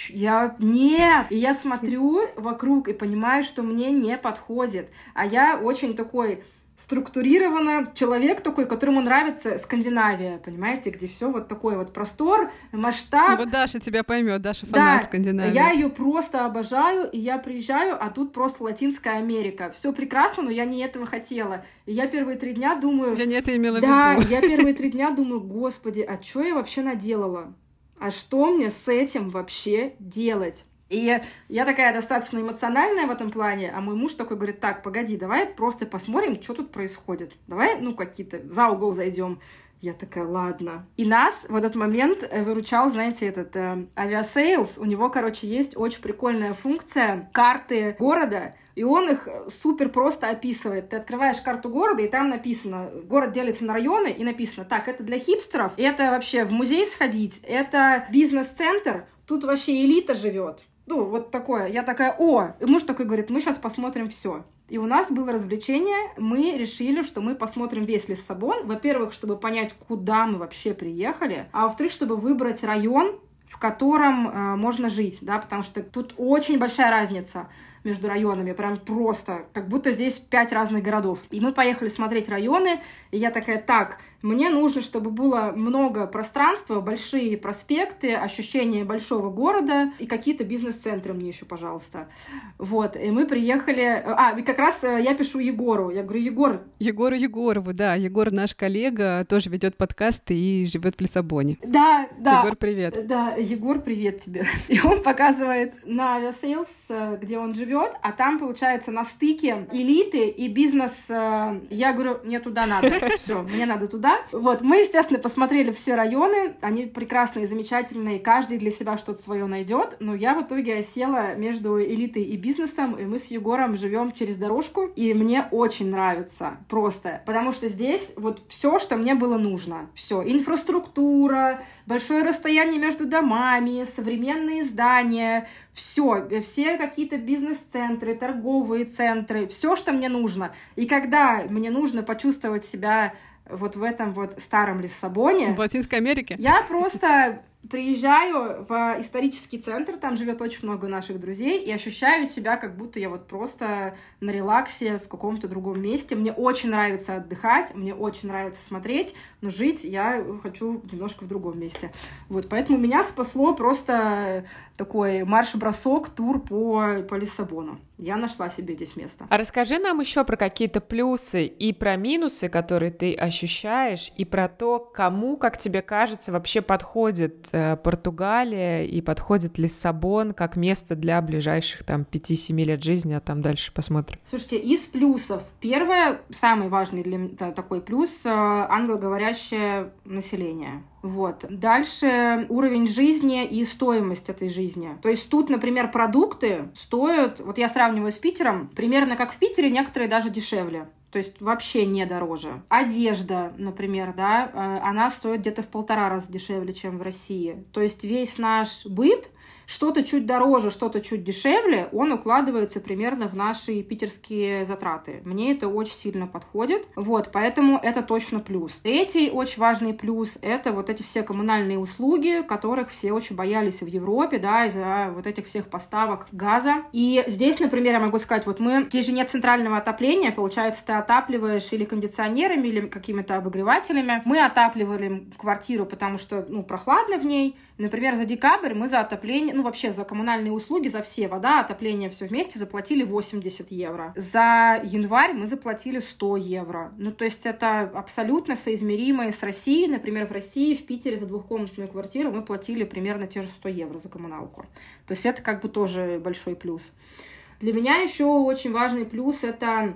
Speaker 4: я нет, и я смотрю вокруг и понимаю, что мне не подходит, а я очень такой структурированно человек такой, которому нравится Скандинавия, понимаете, где все вот такой вот простор, масштаб.
Speaker 2: Вот Даша тебя поймет, Даша фанат
Speaker 4: да,
Speaker 2: Скандинавии.
Speaker 4: Я ее просто обожаю, и я приезжаю, а тут просто Латинская Америка. Все прекрасно, но я не этого хотела. И я первые три дня думаю...
Speaker 2: Я не это имела
Speaker 4: да,
Speaker 2: в виду.
Speaker 4: Да, я первые три дня думаю, господи, а что я вообще наделала? А что мне с этим вообще делать? И я такая достаточно эмоциональная в этом плане, а мой муж такой говорит, так, погоди, давай просто посмотрим, что тут происходит. Давай, ну, какие-то за угол зайдем. Я такая, ладно. И нас в этот момент э, выручал, знаете, этот э, Aviasales. У него, короче, есть очень прикольная функция карты города, и он их э, супер просто описывает. Ты открываешь карту города, и там написано, город делится на районы, и написано, так, это для хипстеров, это вообще в музей сходить, это бизнес-центр, тут вообще элита живет. Ну, вот такое. Я такая, о! И муж такой говорит, мы сейчас посмотрим все. И у нас было развлечение, мы решили, что мы посмотрим весь Лиссабон. Во-первых, чтобы понять, куда мы вообще приехали, а во-вторых, чтобы выбрать район, в котором э, можно жить, да, потому что тут очень большая разница между районами, прям просто, как будто здесь пять разных городов. И мы поехали смотреть районы, и я такая, так, мне нужно, чтобы было много пространства, большие проспекты, ощущение большого города и какие-то бизнес-центры мне еще, пожалуйста. Вот, и мы приехали... А, и как раз э, я пишу Егору. Я говорю, Егор...
Speaker 2: Егору Егорову, да. Егор наш коллега, тоже ведет подкасты и живет в Лиссабоне.
Speaker 4: Да, да.
Speaker 2: Егор, привет.
Speaker 4: Да, Егор, привет тебе. [laughs] И он показывает на Aviasales, э, где он живет, а там, получается, на стыке элиты и бизнес... Э, я говорю, мне туда надо. [laughs] Все, мне надо туда вот, мы, естественно, посмотрели все районы, они прекрасные, замечательные, каждый для себя что-то свое найдет, но я в итоге села между элитой и бизнесом, и мы с Егором живем через дорожку, и мне очень нравится, просто, потому что здесь вот все, что мне было нужно, все, инфраструктура, большое расстояние между домами, современные здания, все, все какие-то бизнес-центры, торговые центры, все, что мне нужно. И когда мне нужно почувствовать себя вот в этом вот старом Лиссабоне.
Speaker 2: В Латинской Америке?
Speaker 4: Я просто приезжаю в исторический центр, там живет очень много наших друзей, и ощущаю себя, как будто я вот просто на релаксе в каком-то другом месте. Мне очень нравится отдыхать, мне очень нравится смотреть, но жить я хочу немножко в другом месте. Вот, поэтому меня спасло просто такой марш-бросок, тур по, по Лиссабону. Я нашла себе здесь место.
Speaker 1: А расскажи нам еще про какие-то плюсы и про минусы, которые ты ощущаешь, и про то, кому, как тебе кажется, вообще подходит э, Португалия и подходит Лиссабон как место для ближайших там 5-7 лет жизни, а там дальше посмотрим.
Speaker 4: Слушайте, из плюсов. Первое, самый важный для меня такой плюс, э, англоговорящее население. Вот. Дальше уровень жизни и стоимость этой жизни. То есть тут, например, продукты стоят, вот я сравниваю с Питером, примерно как в Питере, некоторые даже дешевле. То есть вообще не дороже. Одежда, например, да, э, она стоит где-то в полтора раза дешевле, чем в России. То есть весь наш быт что-то чуть дороже, что-то чуть дешевле, он укладывается примерно в наши питерские затраты. Мне это очень сильно подходит, вот, поэтому это точно плюс. Третий очень важный плюс — это вот эти все коммунальные услуги, которых все очень боялись в Европе, да, из-за вот этих всех поставок газа. И здесь, например, я могу сказать, вот мы, здесь же нет центрального отопления, получается, ты отапливаешь или кондиционерами, или какими-то обогревателями. Мы отапливали квартиру, потому что, ну, прохладно в ней, Например, за декабрь мы за отопление, ну вообще за коммунальные услуги, за все, вода, отопление, все вместе заплатили 80 евро. За январь мы заплатили 100 евро. Ну то есть это абсолютно соизмеримое с Россией. Например, в России, в Питере за двухкомнатную квартиру мы платили примерно те же 100 евро за коммуналку. То есть это как бы тоже большой плюс. Для меня еще очень важный плюс это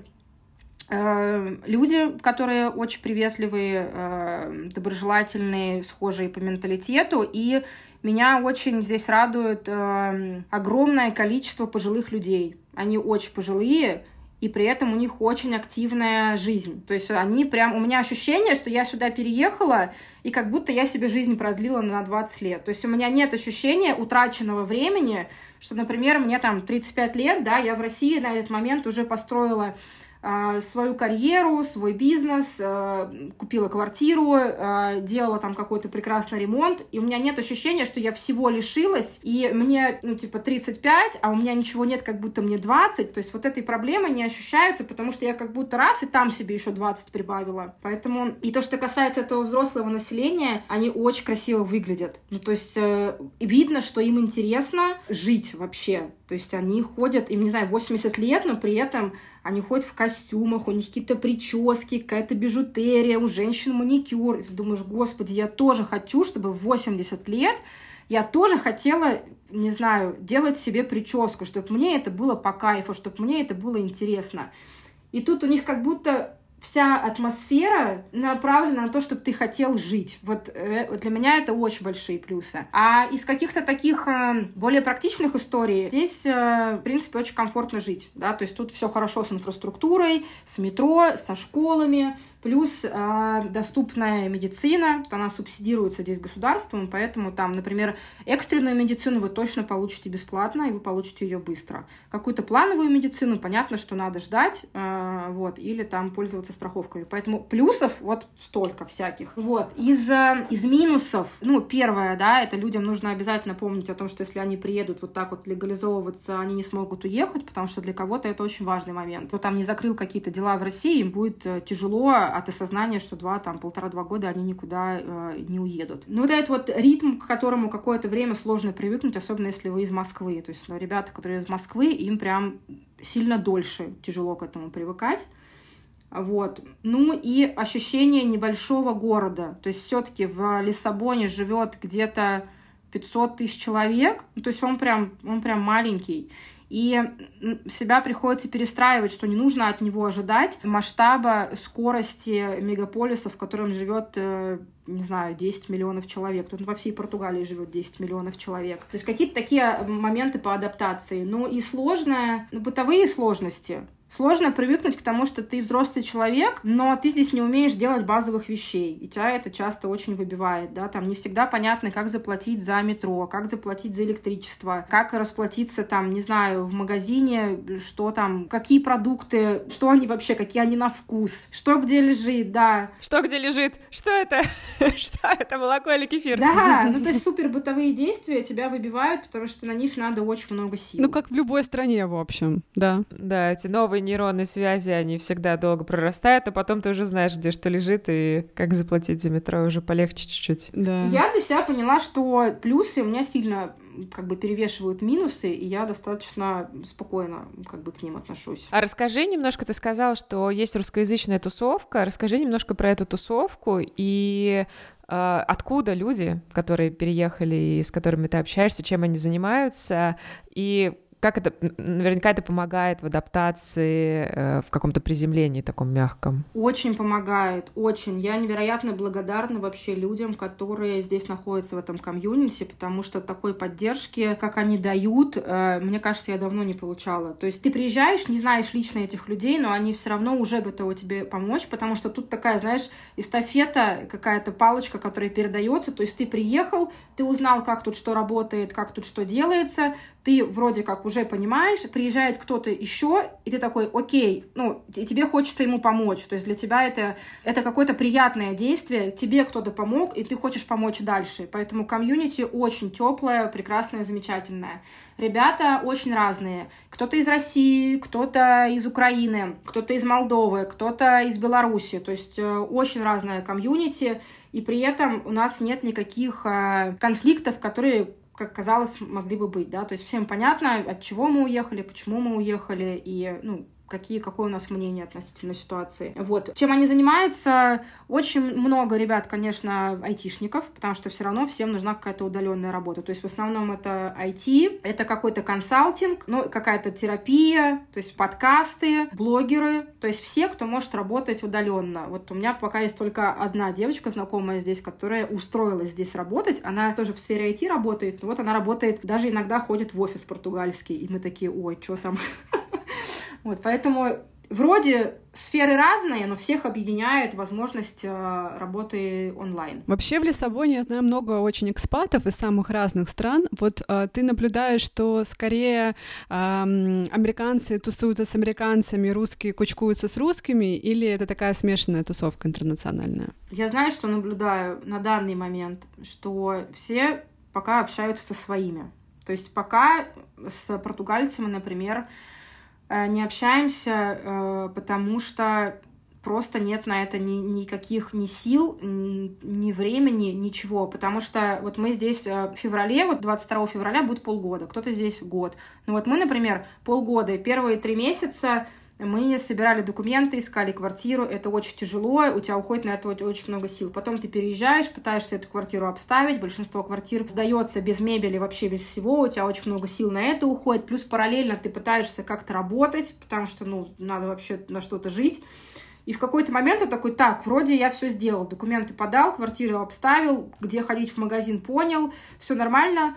Speaker 4: Э, люди, которые очень приветливые, э, доброжелательные, схожие по менталитету, и меня очень здесь радует э, огромное количество пожилых людей. Они очень пожилые, и при этом у них очень активная жизнь. То есть они прям... У меня ощущение, что я сюда переехала, и как будто я себе жизнь продлила на 20 лет. То есть у меня нет ощущения утраченного времени, что, например, мне там 35 лет, да, я в России на этот момент уже построила свою карьеру, свой бизнес, э, купила квартиру, э, делала там какой-то прекрасный ремонт, и у меня нет ощущения, что я всего лишилась, и мне, ну, типа, 35, а у меня ничего нет, как будто мне 20, то есть вот этой проблемы не ощущаются, потому что я как будто раз и там себе еще 20 прибавила. Поэтому, и то, что касается этого взрослого населения, они очень красиво выглядят. Ну, то есть э, видно, что им интересно жить вообще. То есть они ходят, им, не знаю, 80 лет, но при этом они ходят в костюмах, у них какие-то прически, какая-то бижутерия, у женщин маникюр. И ты думаешь, господи, я тоже хочу, чтобы в 80 лет я тоже хотела, не знаю, делать себе прическу, чтобы мне это было по кайфу, чтобы мне это было интересно. И тут у них как будто вся атмосфера направлена на то, чтобы ты хотел жить. Вот э, для меня это очень большие плюсы. А из каких-то таких э, более практичных историй здесь, э, в принципе, очень комфортно жить. Да? То есть тут все хорошо с инфраструктурой, с метро, со школами, Плюс э, доступная медицина, она субсидируется здесь государством, поэтому там, например, экстренную медицину вы точно получите бесплатно, и вы получите ее быстро. Какую-то плановую медицину, понятно, что надо ждать, э, вот, или там пользоваться страховками. Поэтому плюсов вот столько всяких. Вот. Из, э, из минусов, ну, первое, да, это людям нужно обязательно помнить о том, что если они приедут вот так вот легализовываться, они не смогут уехать, потому что для кого-то это очень важный момент. Кто там не закрыл какие-то дела в России, им будет э, тяжело от осознания, что два, там, полтора-два года они никуда э, не уедут. Ну, вот этот вот ритм, к которому какое-то время сложно привыкнуть, особенно если вы из Москвы. То есть, ну, ребята, которые из Москвы, им прям сильно дольше тяжело к этому привыкать. Вот. Ну и ощущение небольшого города. То есть все-таки в Лиссабоне живет где-то 500 тысяч человек. То есть он прям, он прям маленький. И себя приходится перестраивать, что не нужно от него ожидать масштаба скорости мегаполиса, в котором живет э, не знаю, 10 миллионов человек. Тут во всей Португалии живет 10 миллионов человек. То есть какие-то такие моменты по адаптации. Ну и сложное, ну, бытовые сложности. Сложно привыкнуть к тому, что ты взрослый человек, но ты здесь не умеешь делать базовых вещей, и тебя это часто очень выбивает, да, там не всегда понятно, как заплатить за метро, как заплатить за электричество, как расплатиться там, не знаю, в магазине, что там, какие продукты, что они вообще, какие они на вкус, что где лежит, да.
Speaker 1: Что где лежит? Что это? [laughs] Что это, молоко или кефир?
Speaker 4: Да, ну то есть [laughs] супер бытовые действия тебя выбивают, потому что на них надо очень много сил.
Speaker 2: Ну как в любой стране, в общем, да.
Speaker 1: Да, эти новые новые нейронные связи, они всегда долго прорастают, а потом ты уже знаешь, где что лежит и как заплатить за метро уже полегче чуть-чуть.
Speaker 2: Да.
Speaker 4: Я для себя поняла, что плюсы у меня сильно как бы перевешивают минусы, и я достаточно спокойно как бы к ним отношусь.
Speaker 1: А расскажи немножко, ты сказала, что есть русскоязычная тусовка, расскажи немножко про эту тусовку и э, откуда люди, которые переехали и с которыми ты общаешься, чем они занимаются, и как это, наверняка это помогает в адаптации, э, в каком-то приземлении таком мягком?
Speaker 4: Очень помогает, очень. Я невероятно благодарна вообще людям, которые здесь находятся в этом комьюнити, потому что такой поддержки, как они дают, э, мне кажется, я давно не получала. То есть ты приезжаешь, не знаешь лично этих людей, но они все равно уже готовы тебе помочь, потому что тут такая, знаешь, эстафета, какая-то палочка, которая передается. То есть ты приехал, ты узнал, как тут что работает, как тут что делается, ты вроде как уже понимаешь, приезжает кто-то еще, и ты такой, окей, ну, и тебе хочется ему помочь. То есть для тебя это, это какое-то приятное действие, тебе кто-то помог, и ты хочешь помочь дальше. Поэтому комьюнити очень теплое, прекрасное, замечательное. Ребята очень разные. Кто-то из России, кто-то из Украины, кто-то из Молдовы, кто-то из Беларуси. То есть э, очень разное комьюнити, и при этом у нас нет никаких э, конфликтов, которые как казалось, могли бы быть, да, то есть всем понятно, от чего мы уехали, почему мы уехали, и, ну, какие, какое у нас мнение относительно ситуации. Вот. Чем они занимаются? Очень много ребят, конечно, айтишников, потому что все равно всем нужна какая-то удаленная работа. То есть в основном это IT, это какой-то консалтинг, ну, какая-то терапия, то есть подкасты, блогеры, то есть все, кто может работать удаленно. Вот у меня пока есть только одна девочка знакомая здесь, которая устроилась здесь работать. Она тоже в сфере IT работает, но вот она работает, даже иногда ходит в офис португальский, и мы такие, ой, что там? [laughs] Вот, поэтому вроде сферы разные, но всех объединяет возможность э, работы онлайн.
Speaker 2: Вообще в Лиссабоне я знаю много очень экспатов из самых разных стран. Вот э, ты наблюдаешь, что скорее э, американцы тусуются с американцами, русские кучкуются с русскими, или это такая смешанная тусовка интернациональная?
Speaker 4: Я знаю, что наблюдаю на данный момент, что все пока общаются со своими. То есть пока с португальцами, например, не общаемся, э, потому что просто нет на это ни, никаких ни сил, ни времени, ничего. Потому что вот мы здесь э, в феврале, вот 22 февраля будет полгода, кто-то здесь год. Ну вот мы, например, полгода, первые три месяца мы собирали документы, искали квартиру, это очень тяжело, у тебя уходит на это очень много сил. Потом ты переезжаешь, пытаешься эту квартиру обставить, большинство квартир сдается без мебели, вообще без всего, у тебя очень много сил на это уходит, плюс параллельно ты пытаешься как-то работать, потому что, ну, надо вообще на что-то жить. И в какой-то момент я такой, так, вроде я все сделал, документы подал, квартиру обставил, где ходить в магазин понял, все нормально,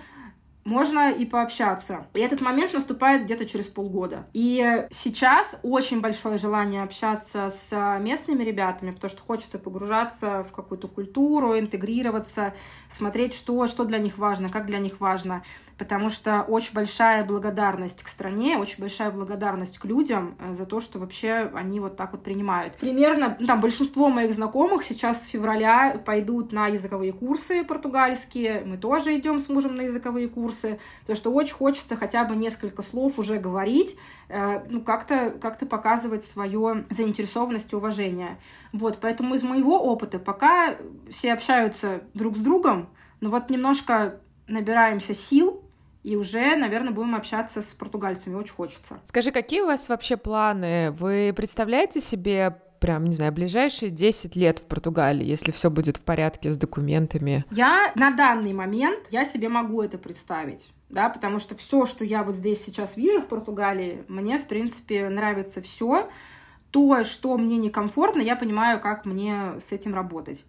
Speaker 4: можно и пообщаться. И этот момент наступает где-то через полгода. И сейчас очень большое желание общаться с местными ребятами, потому что хочется погружаться в какую-то культуру, интегрироваться, смотреть, что, что для них важно, как для них важно потому что очень большая благодарность к стране, очень большая благодарность к людям э, за то, что вообще они вот так вот принимают. Примерно ну, там большинство моих знакомых сейчас с февраля пойдут на языковые курсы португальские, мы тоже идем с мужем на языковые курсы, потому что очень хочется хотя бы несколько слов уже говорить, э, ну как-то как показывать свою заинтересованность и уважение. Вот, поэтому из моего опыта пока все общаются друг с другом, но вот немножко набираемся сил, и уже, наверное, будем общаться с португальцами, очень хочется.
Speaker 1: Скажи, какие у вас вообще планы? Вы представляете себе прям, не знаю, ближайшие 10 лет в Португалии, если все будет в порядке с документами?
Speaker 4: Я на данный момент, я себе могу это представить да, потому что все, что я вот здесь сейчас вижу в Португалии, мне, в принципе, нравится все. То, что мне некомфортно, я понимаю, как мне с этим работать.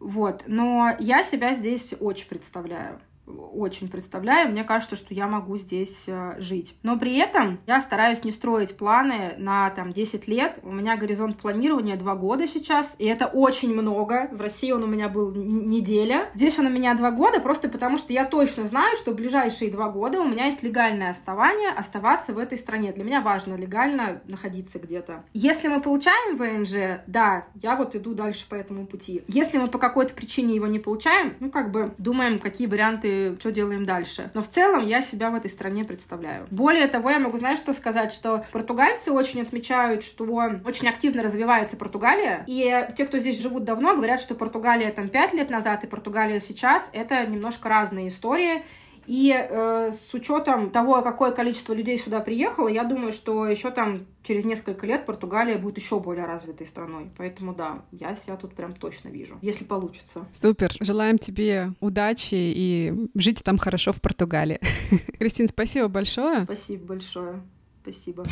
Speaker 4: Вот, но я себя здесь очень представляю очень представляю. Мне кажется, что я могу здесь э, жить. Но при этом я стараюсь не строить планы на там 10 лет. У меня горизонт планирования 2 года сейчас, и это очень много. В России он у меня был неделя. Здесь он у меня 2 года, просто потому что я точно знаю, что в ближайшие 2 года у меня есть легальное оставание оставаться в этой стране. Для меня важно легально находиться где-то. Если мы получаем ВНЖ, да, я вот иду дальше по этому пути. Если мы по какой-то причине его не получаем, ну как бы думаем, какие варианты что делаем дальше. Но в целом я себя в этой стране представляю. Более того, я могу, знаешь, что сказать, что португальцы очень отмечают, что очень активно развивается Португалия, и те, кто здесь живут давно, говорят, что Португалия там 5 лет назад и Португалия сейчас — это немножко разные истории, и э, с учетом того, какое количество людей сюда приехало, я думаю, что еще там через несколько лет Португалия будет еще более развитой страной. Поэтому да, я себя тут прям точно вижу, если получится.
Speaker 2: Супер. Желаем тебе удачи и жить там хорошо в Португалии. [laughs] Кристин, спасибо большое.
Speaker 4: Спасибо большое. Спасибо.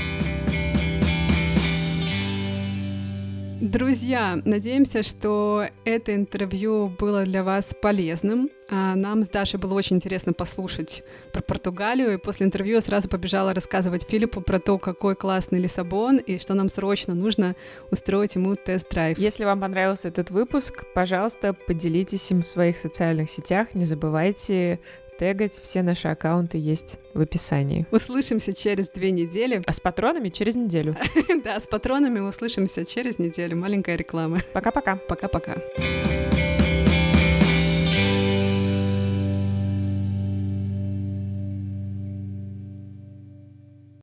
Speaker 2: Друзья, надеемся, что это интервью было для вас полезным. А нам с Дашей было очень интересно послушать про Португалию, и после интервью я сразу побежала рассказывать Филиппу про то, какой классный Лиссабон, и что нам срочно нужно устроить ему тест-драйв.
Speaker 1: Если вам понравился этот выпуск, пожалуйста, поделитесь им в своих социальных сетях. Не забывайте тегать. Все наши аккаунты есть в описании.
Speaker 2: Услышимся через две недели.
Speaker 1: А с патронами через неделю. [laughs]
Speaker 2: Да, с патронами услышимся через неделю. Маленькая реклама.
Speaker 1: Пока-пока.
Speaker 2: Пока-пока.